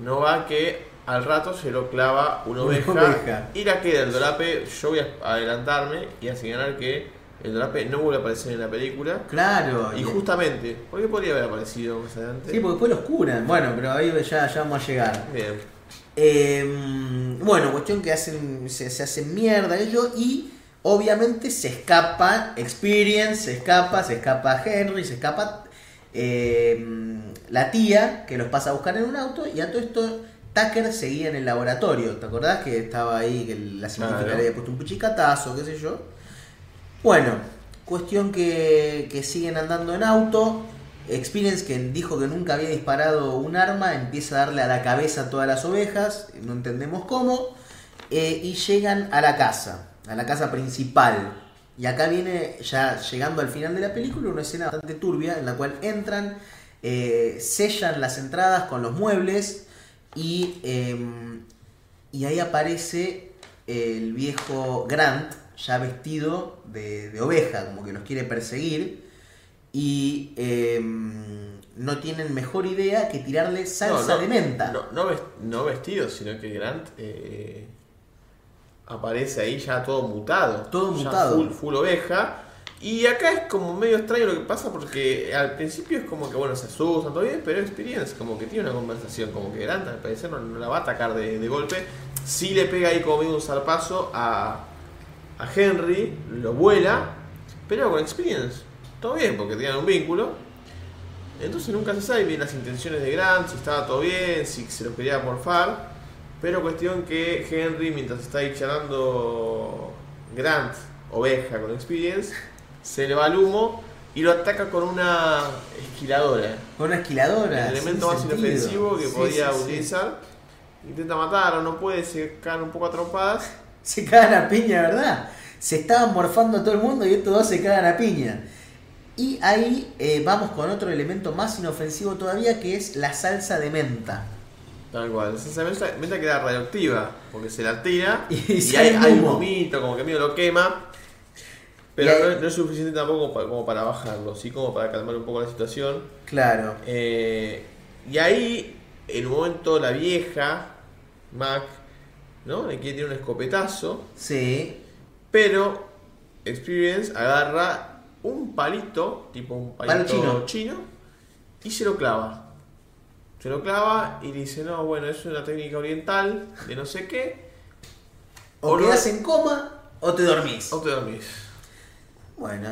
No va que al rato se lo clava una oveja, oveja. y la queda el dolape, yo voy a adelantarme y a señalar que el dolape no vuelve a aparecer en la película. Claro. Y justamente, ¿por qué podría haber aparecido más adelante? Sí, porque después los curan. Bueno, pero ahí ya, ya vamos a llegar. Bien. Eh, bueno, cuestión que hacen, se, se hacen mierda ellos y obviamente se escapa Experience, se escapa, se escapa Henry, se escapa eh, la tía que los pasa a buscar en un auto y a todo esto Tucker seguía en el laboratorio. ¿Te acordás que estaba ahí, que la científica le había puesto un puchicatazo, qué sé yo? Bueno, cuestión que, que siguen andando en auto. Experience, que dijo que nunca había disparado un arma, empieza a darle a la cabeza a todas las ovejas, no entendemos cómo, eh, y llegan a la casa, a la casa principal. Y acá viene, ya llegando al final de la película, una escena bastante turbia en la cual entran, eh, sellan las entradas con los muebles y, eh, y ahí aparece el viejo Grant, ya vestido de, de oveja, como que los quiere perseguir. Y eh, no tienen mejor idea que tirarle salsa No, no, de menta. No, no, ves- no vestido, sino que Grant eh, aparece ahí ya todo mutado. Todo Ya mutado. Full, full oveja. Y acá es como medio extraño lo que pasa porque al principio es como que bueno, se asustan, todo bien, pero Experience como que tiene una conversación, como que Grant al parecer no, no la va a atacar de, de golpe. Sí le pega ahí como medio un zarpazo a, a Henry, lo vuela, pero con Experience, todo bien, porque tenían un vínculo. Entonces nunca se sabe bien las intenciones de Grant, si estaba todo bien, si se lo quería morfar. Pero cuestión que Henry, mientras está ahí charlando Grant, oveja con Experience, se le va el humo y lo ataca con una esquiladora. Con una esquiladora. El elemento más sentido. inofensivo que Sí, podía sí, sí. utilizar. Intenta matarlo, no puede, se caen un poco a trompadas. [laughs] Se cagan a piña, ¿verdad? Se estaban morfando a todo el mundo y estos dos se cagan a piña. Y ahí eh, vamos con otro elemento más inofensivo todavía que es la salsa de menta. Tal cual, esa menta, menta queda radioactiva, porque se la tira [laughs] Y y, hay, hay un humito, como que medio lo quema. Pero hay- no, no es suficiente tampoco como para bajarlo, sí como para calmar un poco la situación. Claro. Eh, y ahí, en un momento, la vieja, Mac, ¿no? Le quiere tirar un escopetazo, Sí. pero Experience agarra un palito, tipo un palito chino. chino, y se lo clava. Se lo clava y dice, no, bueno, es una técnica oriental de no sé qué, O O quedas en coma o te dormís. o te dormís. Bueno,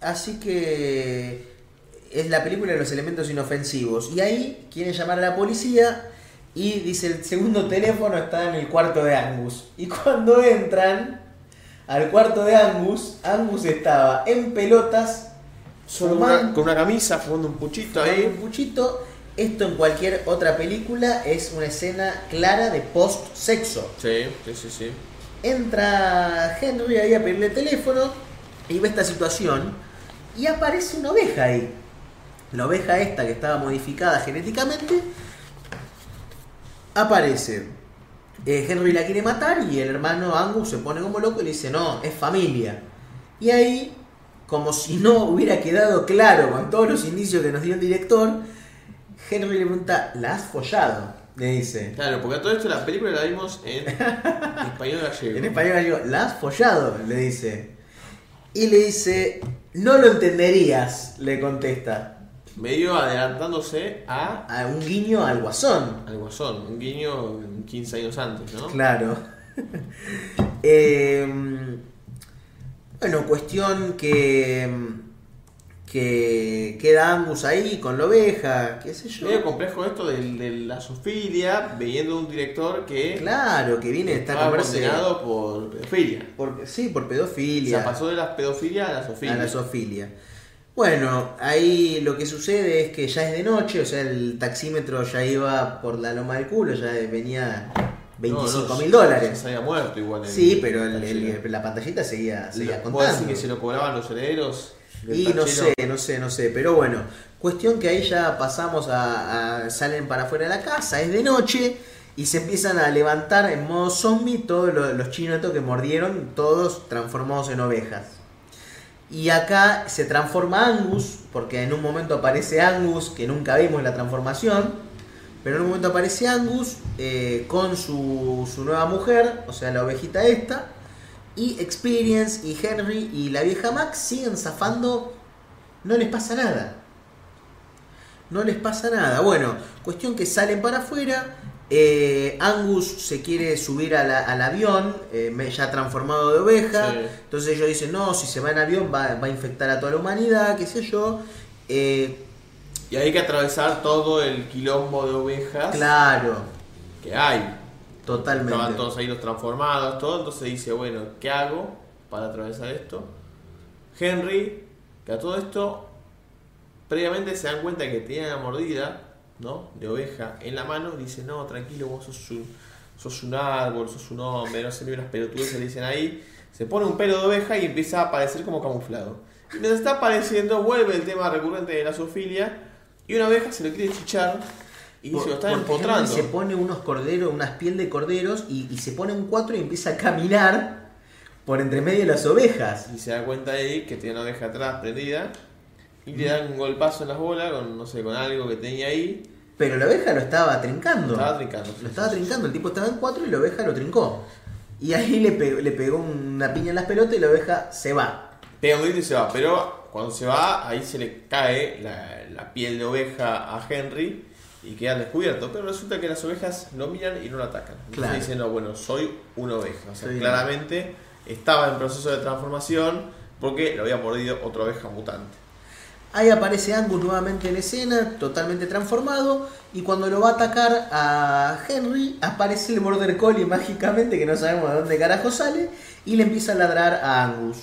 así que es la película de los elementos inofensivos. Y ahí quieren llamar a la policía y dice el segundo teléfono está en el cuarto de Angus. Y cuando entran al cuarto de Angus, Angus estaba en pelotas, con una, con una camisa, fumando un puchito fumando un ahí. puchito. Esto en cualquier otra película es una escena clara de post-sexo. Sí, sí, sí, sí. Entra Henry ahí a pedirle teléfono y ve esta situación y aparece una oveja ahí. La oveja esta que estaba modificada genéticamente aparece. Eh, Henry la quiere matar y el hermano Angus se pone como loco y le dice, no, es familia. Y ahí, como si no hubiera quedado claro con todos los indicios que nos dio el director, Henry le pregunta, ¿la has follado? Le dice. Claro, porque a todo esto la película la vimos en [laughs] español gallego. En español gallego, ¿la has follado? Le dice. Y le dice, no lo entenderías, le contesta. Medio adelantándose a A un guiño al guasón. al Guasón, un guiño 15 años antes, ¿no? Claro. [laughs] Eh, bueno, cuestión que. que queda Angus ahí con la oveja, qué sé yo. Medio complejo esto de, de la zoofilia, viniendo de un director que Claro, que viene está estaba comerse- condenado por pedofilia. por, sí, por O pedofilia. sea, pasó de la pedofilia a la zoofilia. a la zoofilia. Bueno, ahí lo que sucede es que ya es de noche, o sea, el taxímetro ya iba por la loma del culo, ya venía 25 No, no, mil dólares. Se había muerto igual. el- Sí, pero el- la pantallita seguía, seguía ¿Vos decís contando. que se lo cobraban los herederos? Y no sé, no sé, no sé, pero bueno, cuestión que ahí ya pasamos a, a- salen para afuera de la casa, es de noche y se empiezan a levantar en modo zombie todos los, los chinos estos que mordieron, todos transformados en ovejas. Y acá se transforma Angus, porque en un momento aparece Angus, que nunca vimos la transformación, pero en un momento aparece Angus eh, con su, su nueva mujer, o sea, la ovejita esta, y Experience y Henry y la vieja Max siguen zafando, no les pasa nada. No les pasa nada. Bueno, cuestión que salen para afuera. Eh, Angus se quiere subir a la- al avión, eh, ya transformado de oveja. Sí. Entonces ellos dicen, no, si se va en avión va, va a infectar a toda la humanidad, qué sé yo. Eh, Y hay que atravesar todo el quilombo de ovejas claro, que hay. totalmente. Estaban todos ahí los transformados, todo. Entonces dice, bueno, ¿qué hago para atravesar esto? Henry, que a todo esto, previamente se dan cuenta que tenía una mordida, ¿no? De oveja en la mano. Dice, no, tranquilo, vos sos un, sos un árbol, sos un hombre, no sé ni unas pelotudes se le dicen ahí. Se pone un pelo de oveja y empieza a aparecer como camuflado. Y mientras está apareciendo, vuelve el tema recurrente de la zoofilia. Y una oveja se lo quiere chichar y Por- se lo está empotrando. Se pone unos corderos, unas piel de corderos y, y se pone un cuatro y empieza a caminar por entre medio de las ovejas. Y se da cuenta ahí que tiene una oveja atrás prendida. Y le dan un golpazo en las bolas con, no sé, con algo que tenía ahí. Pero la oveja lo estaba trincando. Estaba trincando. Lo estaba trincando, el tipo estaba en cuatro y la oveja lo trincó. Y ahí le pegó, le pegó una piña en las pelotas y la oveja se va. Pega un grito y se va. Pero cuando se va, ahí se le cae la, la piel de oveja a Henry y queda al descubierto. Pero resulta que las ovejas lo miran y no lo atacan. Entonces Claro. dicen, no, bueno, soy una oveja. O sea, Soy- claramente estaba en proceso de transformación porque lo había mordido otra oveja mutante. Ahí aparece Angus nuevamente en escena, totalmente transformado, y cuando lo va a atacar a Henry, aparece el Border Collie [laughs] mágicamente, que no sabemos de dónde carajo sale, y le empieza a ladrar a Angus.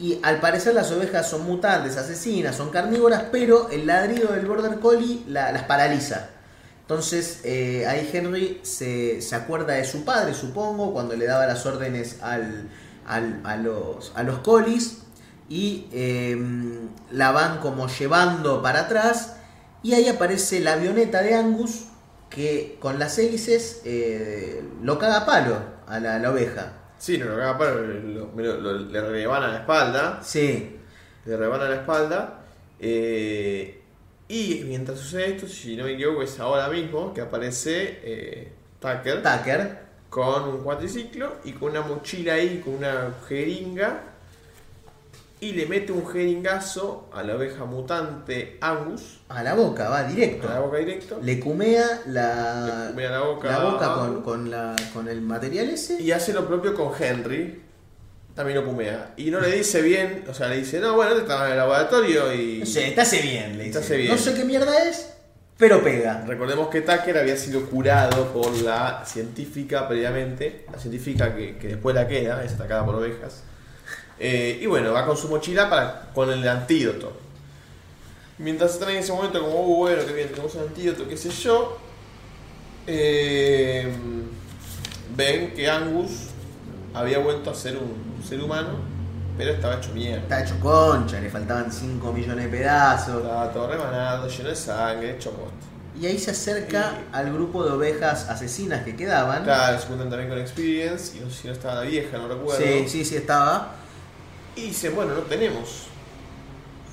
Y al parecer las ovejas son mutantes, asesinas, son carnívoras, pero el ladrido del Border Collie la- las paraliza. Entonces eh, ahí Henry se, se acuerda de su padre, supongo, cuando le daba las órdenes al, al- a, los, a los colis y eh, la van como llevando para atrás y ahí aparece la avioneta de Angus que con las hélices eh, lo caga a palo a la, a la oveja. Sí, no lo caga pero lo- me lo- lo- le rebanan la espalda. Sí, le rebanan la espalda. eh, y mientras sucede esto, si no me equivoco, es ahora mismo que aparece eh, Tucker Tucker. con un cuatriciclo y con una mochila ahí, con una jeringa. Y le mete un jeringazo a la oveja mutante Angus, A la boca, va directo. a la boca directo. Le cumea la, Le cumea la boca la boca con, con, la, con el material ese. Y hace lo propio con Henry. También lo pumea. Y no le dice bien, o sea, le dice, no, bueno, te estaba en el laboratorio y... No sé, te hace bien, le Te dice. hace bien. No sé qué mierda es, pero pega. Recordemos que Tucker había sido curado por la científica previamente, la científica que, que después la queda, es atacada por ovejas. Eh, y bueno, va con su mochila para, con el antídoto. Mientras están en ese momento, como, uh, bueno, que bien, tenemos un antídoto, qué sé yo, eh, ven que Angus había vuelto a ser un ser humano, pero estaba hecho mierda. Está hecho concha, le faltaban 5 millones de pedazos. Estaba todo remanado, lleno de sangre, hecho posta. Y ahí se acerca Y- al grupo de ovejas asesinas que quedaban. Claro, se juntan también con Experience, y no sé si no estaba la vieja, no recuerdo. Sí, sí, sí estaba. Y dicen, bueno, no tenemos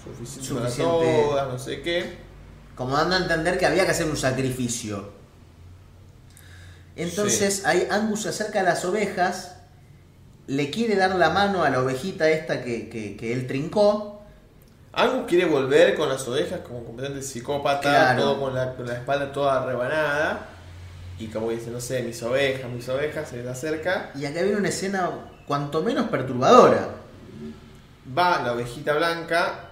suficiente, Suficiente. para todas, no sé qué. Como dando a entender que había que hacer un sacrificio. Entonces ahí Angus se acerca a las ovejas, le quiere dar la mano a la ovejita esta que, que- que él trincó. Angus quiere volver con las ovejas como completamente psicópata, Claro. todo con la, con la espalda toda rebanada. Y como dice, no sé, mis ovejas, mis ovejas, se les acerca. Y acá viene una escena cuanto menos perturbadora. Va la ovejita blanca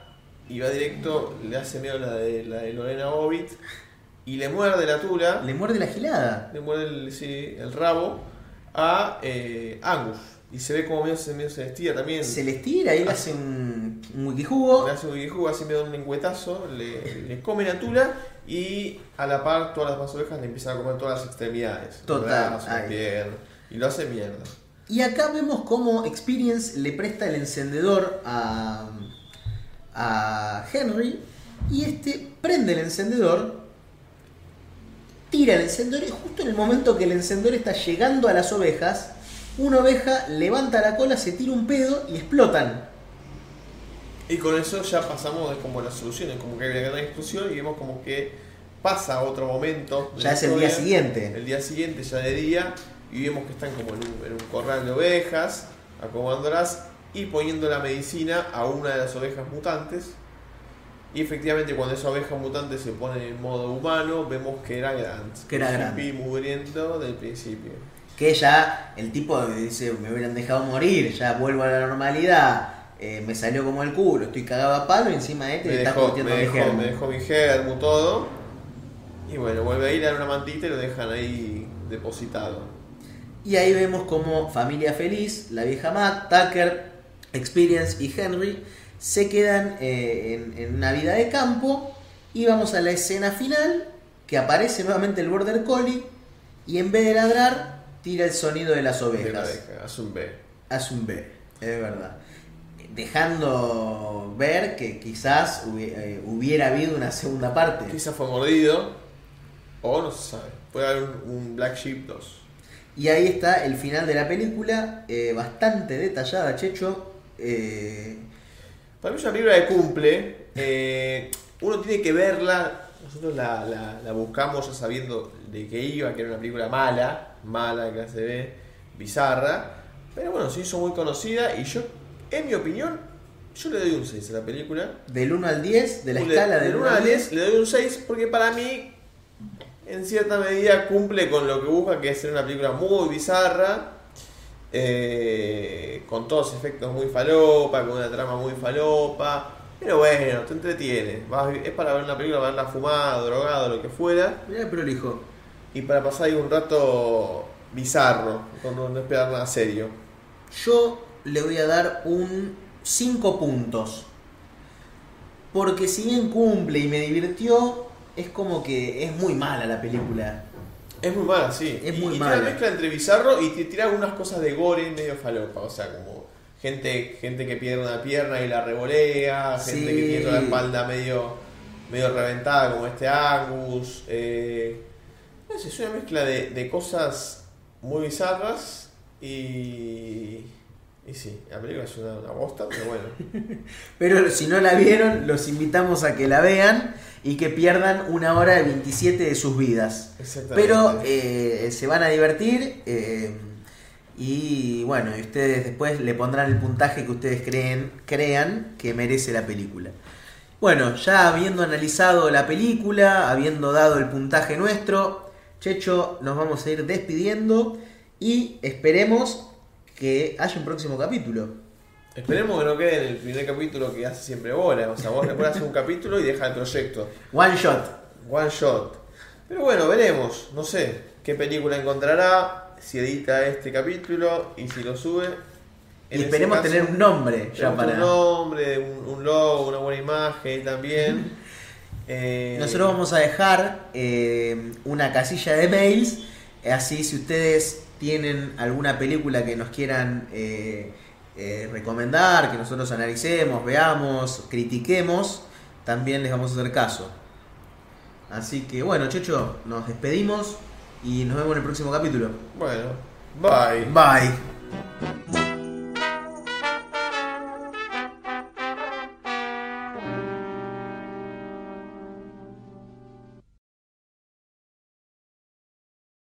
y va directo, le hace medio la de, la de Lorena Bobbitt y le muerde la tula, Le muerde la gilada. le muerde el, sí, el rabo a eh, Angus. Y se ve como medio, se- medio se estira también. Se le estira y le hace un, un wikijugo. Le hace un guijugo, así me da un lengüetazo, le, le come la tula y a la par todas las demás ovejas le empiezan a comer todas las extremidades. Total, brazos, y lo hace mierda. Y acá vemos cómo Experience le presta el encendedor a, a Henry y este prende el encendedor, tira el encendedor y justo en el momento que el encendedor está llegando a las ovejas, una oveja levanta la cola, se tira un pedo y explotan. Y con eso ya pasamos de como las soluciones, como que hay una gran explosión y vemos como que pasa otro momento. Ya es el día siguiente. El día siguiente, ya de día, y vemos que están como en un, en un corral de ovejas, acomodándolas y poniendo la medicina a una de las ovejas mutantes. Y efectivamente cuando esa oveja mutante se pone en modo humano, vemos que era Grant. Que era Grant. mugriento del principio. Que ya el tipo dice, me hubieran dejado morir, ya vuelvo a la normalidad, eh, me salió como el culo, estoy cagado a palo y encima de este Me está dejó, curtiendo me, mi dejó, germo. me dejó mi germo, todo. Y bueno, vuelve a ir a una mantita y lo dejan ahí depositado. Y ahí vemos como familia feliz, la vieja Matt, Tucker, Experience y Henry se quedan eh, en, en una vida de campo y vamos a la escena final que aparece nuevamente el Border Collie y en vez de ladrar tira el sonido de las ovejas. oveja, hace un B. Hace un B, es verdad. Dejando ver que quizás eh, hubiera habido una segunda parte. Quizás fue mordido. O no se sabe. Puede haber un, un Black Sheep 2. Y ahí está el final de la película, eh, bastante detallada, Checho. eh, Para mí es una película que cumple. eh, uno tiene que verla. Nosotros la, la- la buscamos ya sabiendo de qué iba, que era una película mala, mala de clase B, bizarra. Pero bueno, se hizo muy conocida y yo, en mi opinión, yo le doy un 6 a la película. del 1 al 10, de la Le- escala del del 1 al 10 le doy un 6 porque para mí en cierta medida cumple con lo que busca que es ser una película muy bizarra eh, con todos efectos muy falopa con una trama muy falopa pero bueno, te entretiene Vas- es para ver una película, para verla fumada, drogado, lo que fuera Mirá el prolijo. y para pasar ahí un rato bizarro cuando no esperar nada serio Yo le voy a dar un 5 puntos. Porque si bien cumple y me divirtió, es como que es muy mala la película. Es muy mala, sí. Es y, muy y mala. mezcla entre bizarro y te tira algunas cosas de gore medio falopa. O sea, como gente, gente que pierde una pierna y la revolea, gente Sí. que tiene toda la espalda medio, medio reventada como este Angus. Eh, no sé, es una mezcla de, de cosas muy bizarras y... Y sí, la película es una, una bosta, pero bueno. [laughs] Pero si no la vieron, los invitamos a que la vean y que pierdan una hora de 27 de sus vidas. Exactamente. Pero eh, se van a divertir eh, y bueno, y ustedes después le pondrán el puntaje que ustedes creen, crean que merece la película. Bueno, ya habiendo analizado la película, habiendo dado el puntaje nuestro, Checho, nos vamos a ir despidiendo y esperemos que haya un próximo capítulo. Esperemos que no quede en el primer capítulo que hace siempre Bola. O sea, vos después haces un capítulo y deja el proyecto. One shot. One shot. Pero bueno, veremos. No sé qué película encontrará, si edita este capítulo y si lo sube. En Y esperemos caso, tener un nombre ya para... Un nombre, un, un logo, una buena imagen también. [laughs] Eh, Nosotros vamos a dejar eh, una casilla de mails, así si ustedes tienen alguna película que nos quieran eh, eh, recomendar, que nosotros analicemos, veamos, critiquemos, también les vamos a hacer caso. Así que bueno, Checho, nos despedimos y nos vemos en el próximo capítulo. Bueno, bye. Bye.